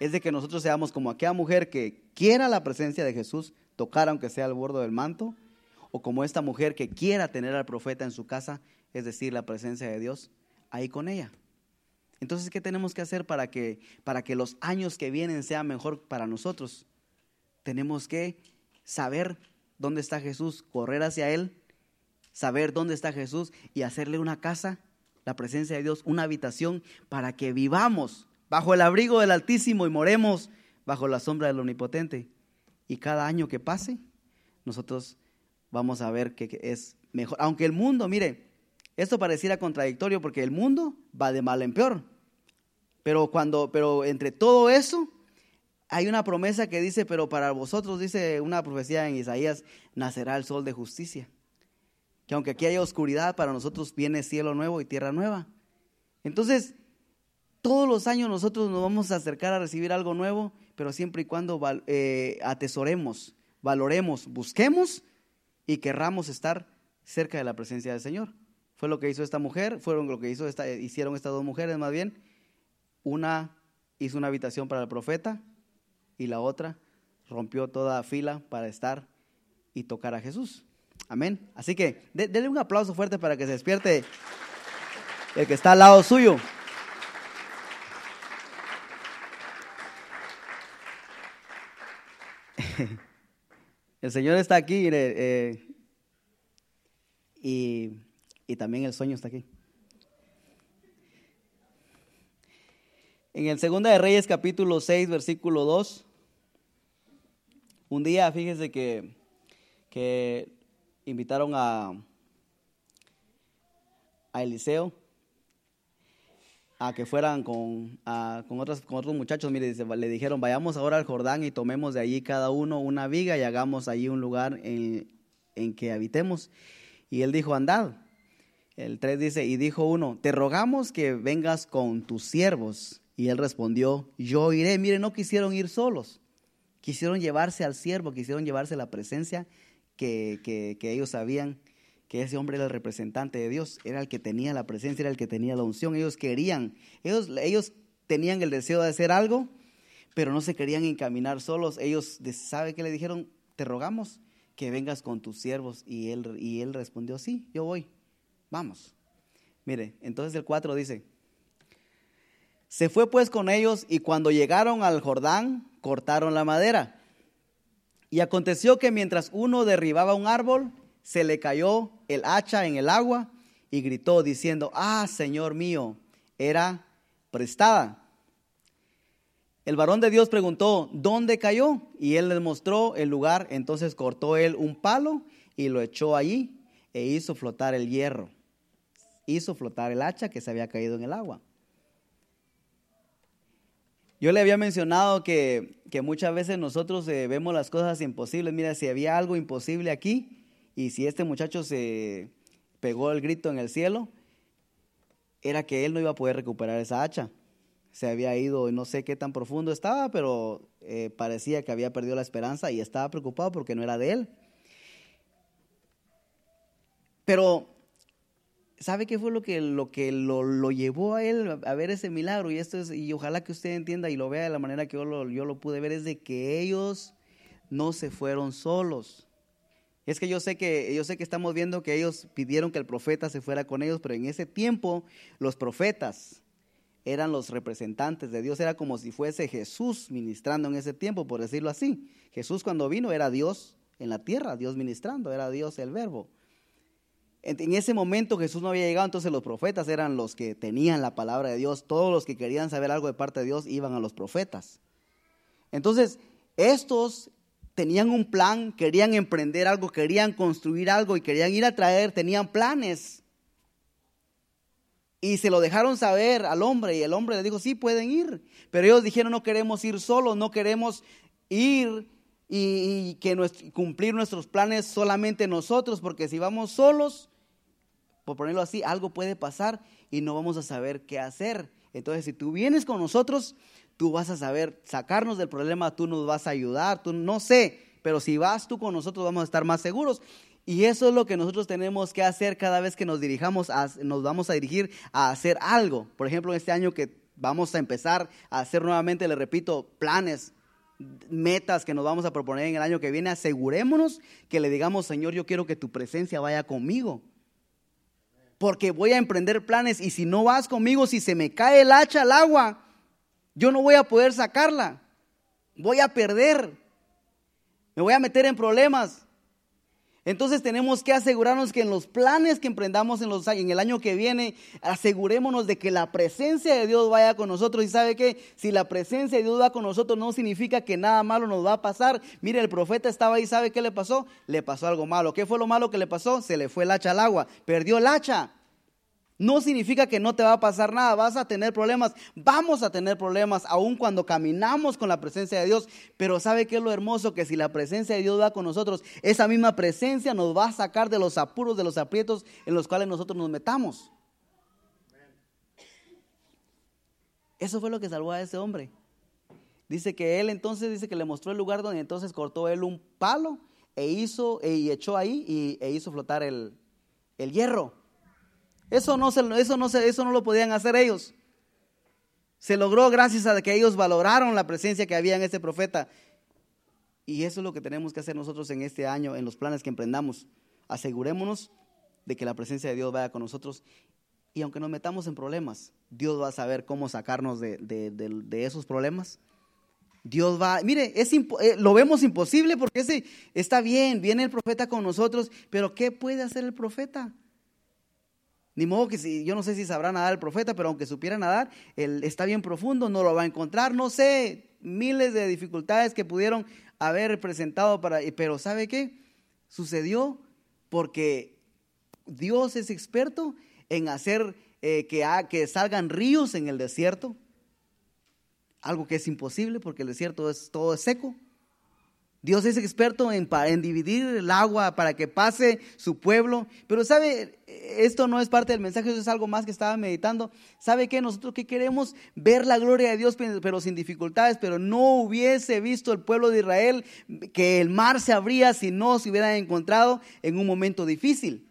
es de que nosotros seamos como aquella mujer que quiera la presencia de Jesús, tocar aunque sea el borde del manto, o como esta mujer que quiera tener al profeta en su casa, es decir, la presencia de Dios, ahí con ella. Entonces, ¿qué tenemos que hacer para que, para que los años que vienen sean mejor para nosotros? Tenemos que saber dónde está Jesús, correr hacia Él, saber dónde está Jesús y hacerle una casa, la presencia de Dios, una habitación para que vivamos bajo el abrigo del Altísimo y moremos bajo la sombra del Omnipotente. Y cada año que pase, nosotros vamos a ver que es mejor. Aunque el mundo, mire, esto pareciera contradictorio porque el mundo va de mal en peor. Pero cuando, pero entre todo eso, hay una promesa que dice, pero para vosotros, dice una profecía en Isaías, nacerá el sol de justicia. Que aunque aquí haya oscuridad, para nosotros viene cielo nuevo y tierra nueva. Entonces, todos los años nosotros nos vamos a acercar a recibir algo nuevo, pero siempre y cuando eh, atesoremos, valoremos, busquemos y querramos estar cerca de la presencia del Señor. Fue lo que hizo esta mujer, fueron lo que hizo esta, hicieron estas dos mujeres más bien. Una hizo una habitación para el profeta y la otra rompió toda fila para estar y tocar a Jesús. Amén. Así que denle un aplauso fuerte para que se despierte el que está al lado suyo. El Señor está aquí eh, y, y también el sueño está aquí. En el Segunda de Reyes capítulo 6, versículo 2, un día, fíjese que, que invitaron a, a Eliseo a que fueran con, con, otros, con otros muchachos. Mire, le dijeron, vayamos ahora al Jordán y tomemos de allí cada uno una viga y hagamos allí un lugar en, en que habitemos. Y él dijo, andad. El 3 dice, y dijo uno, te rogamos que vengas con tus siervos. Y él respondió, yo iré. Mire, no quisieron ir solos. Quisieron llevarse al siervo, quisieron llevarse la presencia que, que, que ellos sabían que ese hombre era el representante de Dios, era el que tenía la presencia, era el que tenía la unción. Ellos querían, ellos, ellos tenían el deseo de hacer algo, pero no se querían encaminar solos. Ellos, ¿sabe qué le dijeron? Te rogamos que vengas con tus siervos. Y él, y él respondió, sí, yo voy, vamos. Mire, entonces el 4 dice, se fue pues con ellos y cuando llegaron al Jordán, cortaron la madera. Y aconteció que mientras uno derribaba un árbol, se le cayó el hacha en el agua y gritó diciendo, ah, Señor mío, era prestada. El varón de Dios preguntó, ¿dónde cayó? Y él le mostró el lugar, entonces cortó él un palo y lo echó allí e hizo flotar el hierro. Hizo flotar el hacha que se había caído en el agua. Yo le había mencionado que, muchas veces nosotros eh, vemos las cosas imposibles. Mira, si había algo imposible aquí, y si este muchacho se pegó el grito en el cielo, era que él no iba a poder recuperar esa hacha. Se había ido, no sé qué tan profundo estaba, pero eh, parecía que había perdido la esperanza y estaba preocupado porque no era de él. Pero, ¿sabe qué fue lo que lo, que lo, llevó a él a ver ese milagro? Y esto es, y ojalá que usted entienda y lo vea de la manera que yo lo, yo lo pude ver, es de que ellos no se fueron solos. Es que yo sé que yo sé que estamos viendo que ellos pidieron que el profeta se fuera con ellos, pero en ese tiempo los profetas eran los representantes de Dios, era como si fuese Jesús ministrando en ese tiempo, por decirlo así. Jesús cuando vino era Dios en la tierra, Dios ministrando, era Dios el verbo. En ese momento Jesús no había llegado, entonces los profetas eran los que tenían la palabra de Dios, todos los que querían saber algo de parte de Dios iban a los profetas. Entonces, estos tenían un plan, querían emprender algo, querían construir algo y querían ir a traer, tenían planes. Y se lo dejaron saber al hombre y el hombre le dijo, sí, pueden ir. Pero ellos dijeron, no queremos ir solos, no queremos ir y, que cumplir nuestros planes solamente nosotros, porque si vamos solos, por ponerlo así, algo puede pasar y no vamos a saber qué hacer. Entonces, si tú vienes con nosotros, tú vas a saber sacarnos del problema, tú nos vas a ayudar, tú no sé, pero si vas tú con nosotros vamos a estar más seguros. Y eso es lo que nosotros tenemos que hacer cada vez que nos dirijamos, nos vamos a dirigir a hacer algo. Por ejemplo, este año que vamos a empezar a hacer nuevamente, le repito, planes, metas que nos vamos a proponer en el año que viene, asegurémonos que le digamos, Señor, yo quiero que tu presencia vaya conmigo. Porque voy a emprender planes y si no vas conmigo, si se me cae el hacha al agua, yo no voy a poder sacarla. Voy a perder. Me voy a meter en problemas. Entonces tenemos que asegurarnos que en los planes que emprendamos en, los, en el año que viene, asegurémonos de que la presencia de Dios vaya con nosotros. Y sabe que si la presencia de Dios va con nosotros no significa que nada malo nos va a pasar. Mire, el profeta estaba ahí, ¿sabe qué le pasó? Le pasó algo malo. ¿Qué fue lo malo que le pasó? Se le fue el hacha al agua, perdió el hacha. No significa que no te va a pasar nada, vas a tener problemas, vamos a tener problemas aun cuando caminamos con la presencia de Dios, pero ¿sabe qué es lo hermoso? Que si la presencia de Dios va con nosotros, esa misma presencia nos va a sacar de los apuros, de los aprietos en los cuales nosotros nos metamos. Eso fue lo que salvó a ese hombre. Dice que él entonces, dice que le mostró el lugar donde entonces cortó él un palo e hizo, e, y echó ahí y, e hizo flotar el, el hierro. Eso no, se, eso, no eso no lo podían hacer ellos. Se logró gracias a que ellos valoraron la presencia que había en este profeta. Y eso es lo que tenemos que hacer nosotros en este año, en los planes que emprendamos. Asegurémonos de que la presencia de Dios vaya con nosotros. Y aunque nos metamos en problemas, Dios va a saber cómo sacarnos de, de, esos problemas. Dios va, mire, es, eh, lo vemos imposible porque ese, está bien, viene el profeta con nosotros, pero ¿qué puede hacer el profeta? Ni modo que si, yo no sé si sabrá nadar el profeta, pero aunque supiera nadar, él está bien profundo, no lo va a encontrar, no sé, miles de dificultades que pudieron haber presentado para, pero ¿sabe qué? Sucedió porque Dios es experto en hacer eh, que, que salgan ríos en el desierto, algo que es imposible porque el desierto es todo seco. Dios es experto en, dividir el agua para que pase su pueblo. Pero sabe, esto no es parte del mensaje, eso es algo más que estaba meditando. ¿Sabe qué? Nosotros que queremos ver la gloria de Dios, pero sin dificultades, pero no hubiese visto el pueblo de Israel que el mar se abría si no se hubieran encontrado en un momento difícil.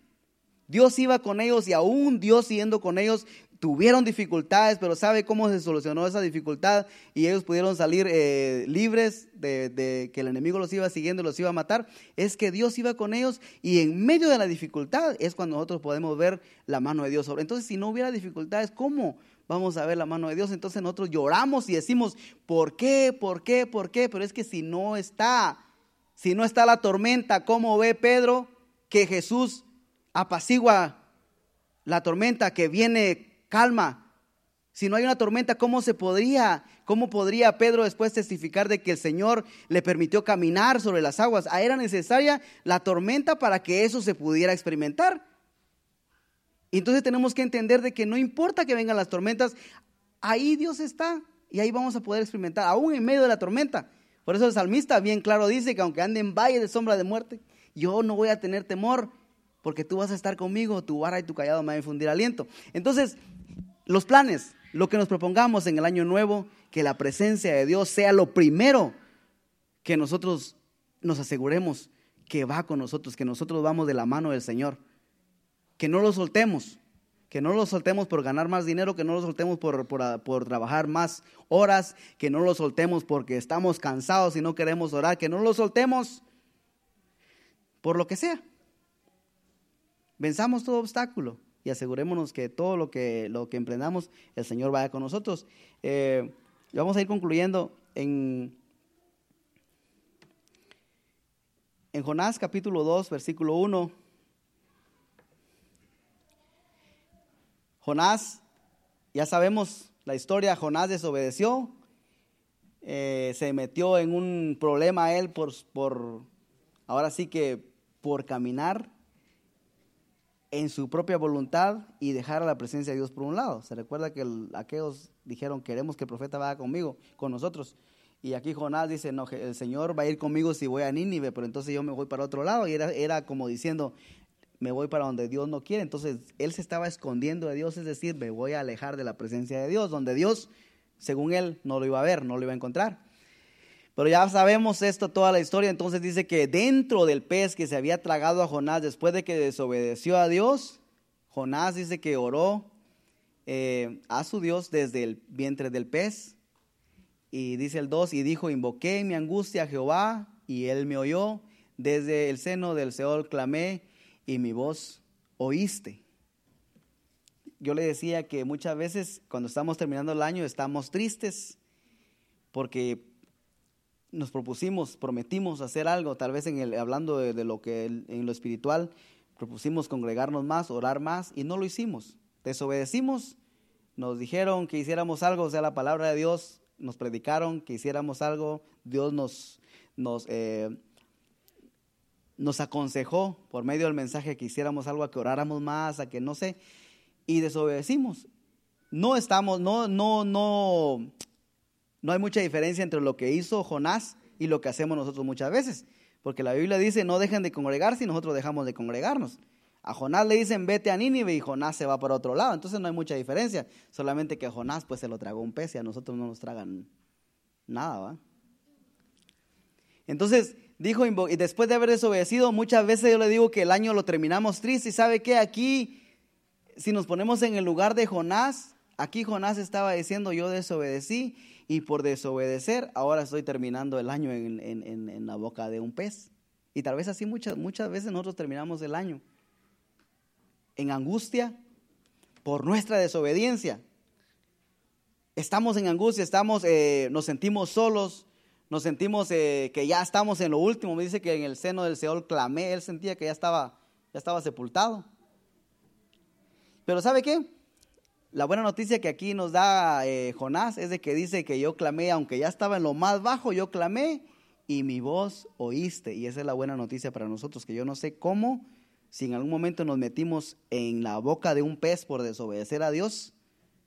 Dios iba con ellos y aún Dios siguiendo con ellos tuvieron dificultades, pero ¿sabe cómo se solucionó esa dificultad? Y ellos pudieron salir eh, libres de, que el enemigo los iba siguiendo y los iba a matar. Es que Dios iba con ellos y en medio de la dificultad es cuando nosotros podemos ver la mano de Dios. Entonces, si no hubiera dificultades, ¿cómo? Vamos a ver la mano de Dios. Entonces nosotros lloramos y decimos, ¿por qué? ¿Por qué? ¿Por qué? Pero es que si no está, si no está la tormenta, ¿cómo ve Pedro que Jesús apacigua la tormenta que viene calma. Si no hay una tormenta, ¿cómo se podría, cómo podría Pedro después testificar de que el Señor le permitió caminar sobre las aguas? Ah, era necesaria la tormenta para que eso se pudiera experimentar. entonces tenemos que entender de que no importa que vengan las tormentas, ahí Dios está y ahí vamos a poder experimentar, aún en medio de la tormenta. Por eso el salmista bien claro dice que aunque ande en valle de sombra de muerte, yo no voy a tener temor, porque tú vas a estar conmigo, tu vara y tu callado me van a infundir aliento. Entonces, los planes, lo que nos propongamos en el año nuevo, que la presencia de Dios sea lo primero que nosotros nos aseguremos que va con nosotros, que nosotros vamos de la mano del Señor, que no lo soltemos, que no lo soltemos por ganar más dinero, que no lo soltemos por, por, trabajar más horas, que no lo soltemos porque estamos cansados y no queremos orar, que no lo soltemos por lo que sea. Venzamos todo obstáculo y asegurémonos que todo lo que, lo que emprendamos, el Señor vaya con nosotros. Eh, vamos a ir concluyendo en, en Jonás capítulo 2, versículo 1. Jonás, ya sabemos la historia, Jonás desobedeció, eh, se metió en un problema él por, por, ahora sí que por caminar en su propia voluntad y dejar a la presencia de Dios por un lado. Se recuerda que aquellos dijeron, queremos que el profeta vaya conmigo, con nosotros. Y aquí Jonás dice, no, el Señor va a ir conmigo si voy a Nínive, pero entonces yo me voy para otro lado. Y era, era como diciendo, me voy para donde Dios no quiere. Entonces él se estaba escondiendo de Dios, es decir, me voy a alejar de la presencia de Dios, donde Dios, según él, no lo iba a ver, no lo iba a encontrar. Pero ya sabemos esto, toda la historia. Entonces dice que dentro del pez que se había tragado a Jonás después de que desobedeció a Dios, Jonás dice que oró eh, a su Dios desde el vientre del pez. Y dice el 2, y dijo, invoqué mi angustia a Jehová, y él me oyó. Desde el seno del Seol clamé, y mi voz oíste. Yo le decía que muchas veces cuando estamos terminando el año estamos tristes porque nos propusimos, prometimos hacer algo, tal vez en el, hablando de, lo que en lo espiritual, propusimos congregarnos más, orar más y no lo hicimos. Desobedecimos, nos dijeron que hiciéramos algo, o sea, la palabra de Dios, nos predicaron que hiciéramos algo, Dios nos, nos, eh, nos aconsejó por medio del mensaje que hiciéramos algo, a que oráramos más, a que no sé, y desobedecimos. No estamos, no, no, no, no hay mucha diferencia entre lo que hizo Jonás y lo que hacemos nosotros muchas veces. Porque la Biblia dice, no dejen de congregarse y nosotros dejamos de congregarnos. A Jonás le dicen, vete a Nínive y Jonás se va para otro lado. Entonces no hay mucha diferencia. Solamente que a Jonás pues se lo tragó un pez y a nosotros no nos tragan nada, ¿va? Entonces dijo, y después de haber desobedecido, muchas veces yo le digo que el año lo terminamos triste. ¿Y sabe qué? Aquí, si nos ponemos en el lugar de Jonás, aquí Jonás estaba diciendo, yo desobedecí y por desobedecer, ahora estoy terminando el año en, la boca de un pez. Y tal vez así muchas, muchas veces nosotros terminamos el año en angustia por nuestra desobediencia. Estamos en angustia, estamos, eh, nos sentimos solos, nos sentimos eh, que ya estamos en lo último. Me dice que en el seno del Seol clamé, él sentía que ya estaba, ya estaba sepultado. Pero ¿sabe qué? La buena noticia que aquí nos da eh, Jonás es de que dice que yo clamé, aunque ya estaba en lo más bajo, yo clamé y mi voz oíste. Y esa es la buena noticia para nosotros, que yo no sé cómo, si en algún momento nos metimos en la boca de un pez por desobedecer a Dios,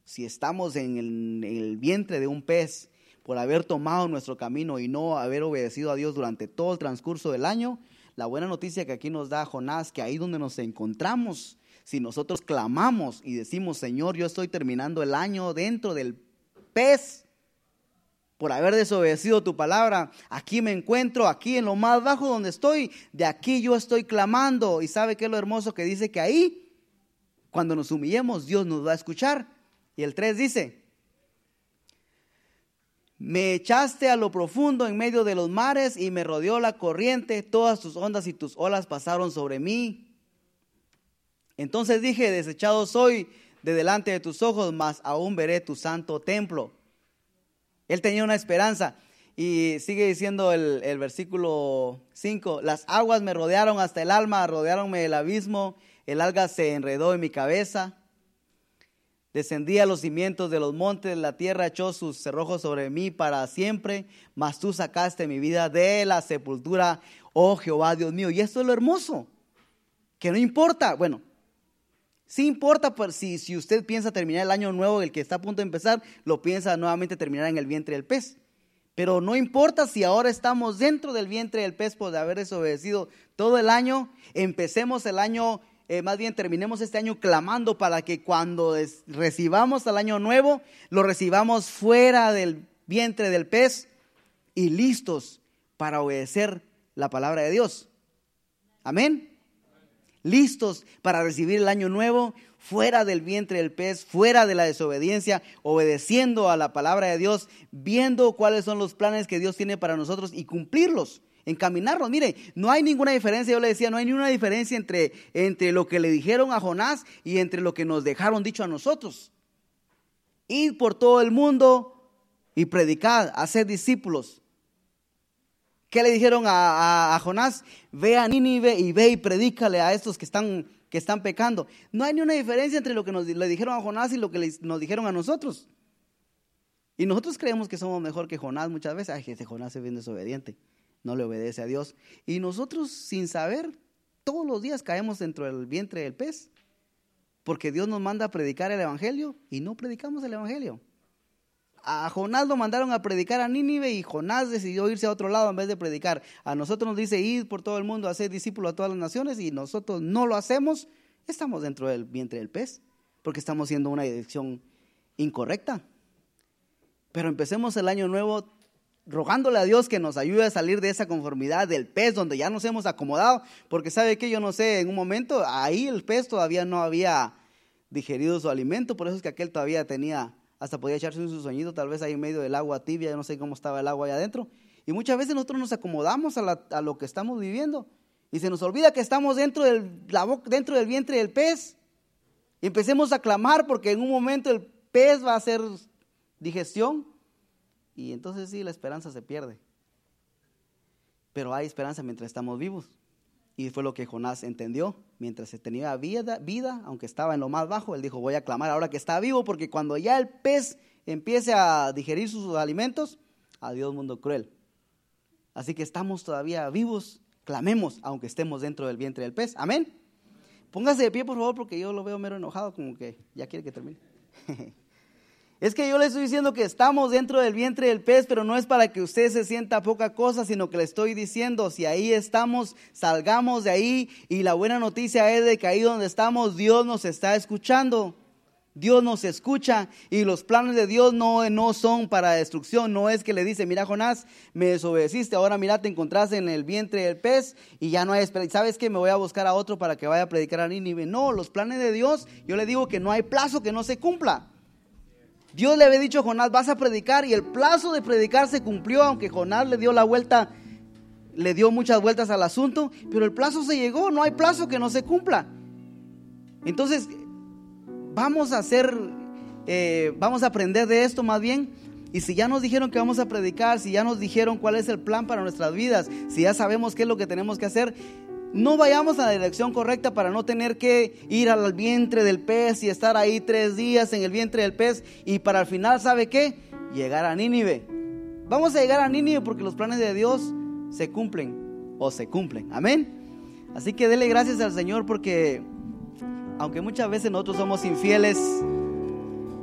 si estamos en el, en el vientre de un pez por haber tomado nuestro camino y no haber obedecido a Dios durante todo el transcurso del año, la buena noticia que aquí nos da Jonás, que ahí donde nos encontramos, si nosotros clamamos y decimos, Señor, yo estoy terminando el año dentro del pez por haber desobedecido tu palabra, aquí me encuentro, aquí en lo más bajo donde estoy, de aquí yo estoy clamando. Y sabe qué es lo hermoso que dice que ahí, cuando nos humillemos, Dios nos va a escuchar. Y el 3 dice, me echaste a lo profundo en medio de los mares y me rodeó la corriente, todas tus ondas y tus olas pasaron sobre mí. Entonces dije, desechado soy de delante de tus ojos, mas aún veré tu santo templo. Él tenía una esperanza. Y sigue diciendo el, versículo 5, las aguas me rodearon hasta el alma, rodearonme el abismo, el alga se enredó en mi cabeza. Descendí a los cimientos de los montes, la tierra echó sus cerrojos sobre mí para siempre, mas tú sacaste mi vida de la sepultura, oh Jehová Dios mío. Y esto es lo hermoso, que no importa, bueno, Sí importa por si, si usted piensa terminar el año nuevo, el que está a punto de empezar, lo piensa nuevamente terminar en el vientre del pez. Pero no importa si ahora estamos dentro del vientre del pez por haber desobedecido todo el año, empecemos el año, eh, más bien terminemos este año clamando para que cuando recibamos el año nuevo, lo recibamos fuera del vientre del pez y listos para obedecer la palabra de Dios. Amén listos para recibir el año nuevo, fuera del vientre del pez, fuera de la desobediencia, obedeciendo a la palabra de Dios, viendo cuáles son los planes que Dios tiene para nosotros y cumplirlos, encaminarlos. Mire, no hay ninguna diferencia, yo le decía, no hay ninguna diferencia entre, entre lo que le dijeron a Jonás y entre lo que nos dejaron dicho a nosotros. Ir por todo el mundo y predicar, hacer discípulos. ¿Qué le dijeron a, Jonás? Ve a Nínive y ve y predícale a estos que están, que están pecando. No hay ni una diferencia entre lo que nos, le dijeron a Jonás y lo que nos dijeron a nosotros. Y nosotros creemos que somos mejor que Jonás muchas veces. Ay, ese Jonás es bien desobediente, no le obedece a Dios. Y nosotros, sin saber, todos los días caemos dentro del vientre del pez. Porque Dios nos manda a predicar el Evangelio y no predicamos el Evangelio a Jonás lo mandaron a predicar a Nínive y Jonás decidió irse a otro lado en vez de predicar. A nosotros nos dice ir por todo el mundo a ser discípulos a todas las naciones y nosotros no lo hacemos, estamos dentro del vientre del pez, porque estamos haciendo una dirección incorrecta. Pero empecemos el año nuevo rogándole a Dios que nos ayude a salir de esa conformidad del pez donde ya nos hemos acomodado, porque sabe que yo no sé, en un momento ahí el pez todavía no había digerido su alimento, por eso es que aquel todavía tenía hasta podía echarse un sueñito, tal vez ahí en medio del agua tibia, yo no sé cómo estaba el agua allá adentro. Y muchas veces nosotros nos acomodamos a, lo que estamos viviendo y se nos olvida que estamos dentro del, dentro del vientre del pez. Y empecemos a clamar porque en un momento el pez va a hacer digestión y entonces sí, la esperanza se pierde. pero hay esperanza mientras estamos vivos. Y fue lo que Jonás entendió. Mientras se tenía vida, vida, aunque estaba en lo más bajo, él dijo, voy a clamar ahora que está vivo, porque cuando ya el pez empiece a digerir sus alimentos, adiós mundo cruel. Así que estamos todavía vivos, clamemos, aunque estemos dentro del vientre del pez. Amén. Póngase de pie, por favor, porque yo lo veo mero enojado, como que ya quiere que termine. Es que yo le estoy diciendo que estamos dentro del vientre del pez, pero no es para que usted se sienta poca cosa, sino que le estoy diciendo, si ahí estamos, salgamos de ahí. Y la buena noticia es de que ahí donde estamos, Dios nos está escuchando. Dios nos escucha y los planes de Dios no, no son para destrucción. No es que le dice, mira Jonás, me desobedeciste, ahora mira, te encontraste en el vientre del pez y ya no hay esperanza. ¿Sabes que Me voy a buscar a otro para que vaya a predicar a Nínive. No, los planes de Dios, yo le digo que no hay plazo que no se cumpla. Dios le había dicho a Jonás, vas a predicar y el plazo de predicar se cumplió, aunque Jonás le dio la vuelta, le dio muchas vueltas al asunto, pero el plazo se llegó, no hay plazo que no se cumpla. Entonces, vamos a hacer, eh, vamos a aprender de esto más bien. Y si ya nos dijeron que vamos a predicar, si ya nos dijeron cuál es el plan para nuestras vidas, si ya sabemos qué es lo que tenemos que hacer, no vayamos a la dirección correcta para no tener que ir al vientre del pez y estar ahí tres días en el vientre del pez y para al final, ¿sabe qué? Llegar a Nínive. Vamos a llegar a Nínive porque los planes de Dios se cumplen o se cumplen. Amén. Así que dele gracias al Señor porque aunque muchas veces nosotros somos infieles,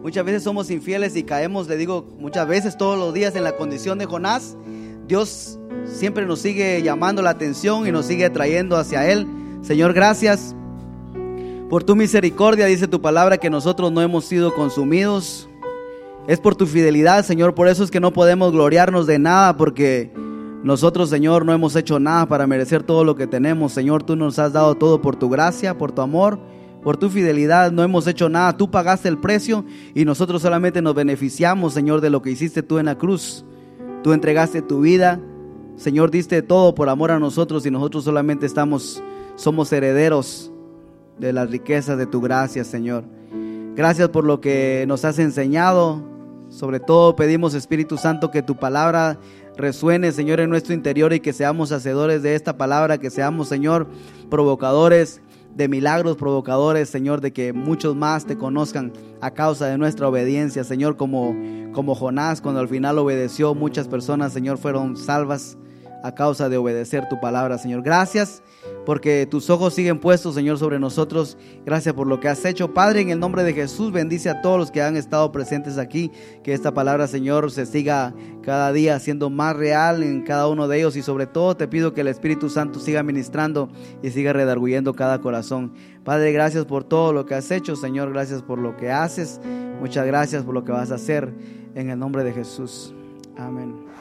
muchas veces somos infieles y caemos, le digo, muchas veces todos los días en la condición de Jonás, Dios siempre nos sigue llamando la atención y nos sigue trayendo hacia Él. Señor, gracias por tu misericordia, dice tu palabra, que nosotros no hemos sido consumidos. Es por tu fidelidad, Señor, por eso es que no podemos gloriarnos de nada, porque nosotros, Señor, no hemos hecho nada para merecer todo lo que tenemos. Señor, tú nos has dado todo por tu gracia, por tu amor, por tu fidelidad. No hemos hecho nada, tú pagaste el precio y nosotros solamente nos beneficiamos, Señor, de lo que hiciste tú en la cruz. Tú entregaste tu vida Señor, diste todo por amor a nosotros y nosotros solamente estamos, somos herederos de las riquezas de tu gracia, Señor. Gracias por lo que nos has enseñado. Sobre todo pedimos, Espíritu Santo, que tu palabra resuene, Señor, en nuestro interior y que seamos hacedores de esta palabra, que seamos, Señor, provocadores de milagros, provocadores, Señor, de que muchos más te conozcan a causa de nuestra obediencia, Señor, como, como Jonás, cuando al final obedeció, muchas personas, Señor, fueron salvas a causa de obedecer tu palabra, Señor. Gracias porque tus ojos siguen puestos, Señor, sobre nosotros. Gracias por lo que has hecho. Padre, en el nombre de Jesús, bendice a todos los que han estado presentes aquí. Que esta palabra, Señor, se siga cada día siendo más real en cada uno de ellos. Y sobre todo te pido que el Espíritu Santo siga ministrando y siga redarguyendo cada corazón. Padre, gracias por todo lo que has hecho, Señor. Gracias por lo que haces. Muchas gracias por lo que vas a hacer. En el nombre de Jesús. Amén.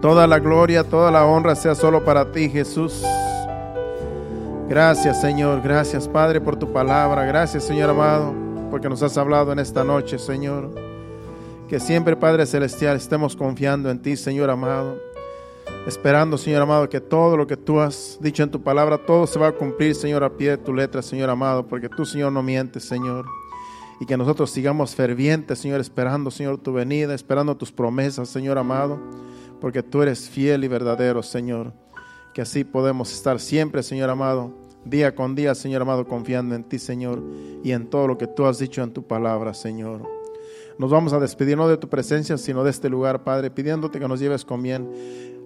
Toda la gloria, toda la honra sea solo para ti, Jesús. Gracias, Señor. Gracias, Padre, por tu palabra. Gracias, Señor amado, porque nos has hablado en esta noche, Señor. Que siempre, Padre Celestial, estemos confiando en ti, Señor amado. Esperando, Señor amado, que todo lo que tú has dicho en tu palabra, todo se va a cumplir, Señor, a pie de tu letra, Señor amado, porque tú, Señor, no mientes, Señor. Y que nosotros sigamos fervientes, Señor, esperando, Señor, tu venida, esperando tus promesas, Señor amado porque tú eres fiel y verdadero, Señor. Que así podemos estar siempre, Señor amado, día con día, Señor amado, confiando en ti, Señor, y en todo lo que tú has dicho en tu palabra, Señor. Nos vamos a despedir no de tu presencia, sino de este lugar, Padre, pidiéndote que nos lleves con bien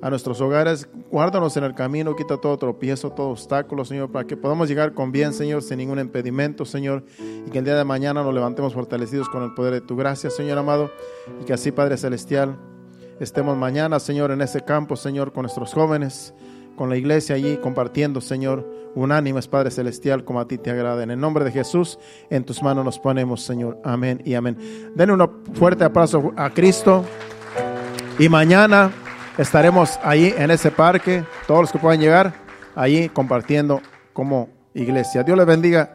a nuestros hogares. Guárdanos en el camino, quita todo tropiezo, todo obstáculo, Señor, para que podamos llegar con bien, Señor, sin ningún impedimento, Señor, y que el día de mañana nos levantemos fortalecidos con el poder de tu gracia, Señor amado, y que así, Padre Celestial, estemos mañana, Señor, en ese campo, Señor, con nuestros jóvenes, con la iglesia allí, compartiendo, Señor, unánimes, Padre Celestial, como a ti te agrada. En el nombre de Jesús, en tus manos nos ponemos, Señor. Amén y amén. Denle un fuerte abrazo a Cristo. Y mañana estaremos allí en ese parque, todos los que puedan llegar, allí compartiendo como iglesia. Dios les bendiga.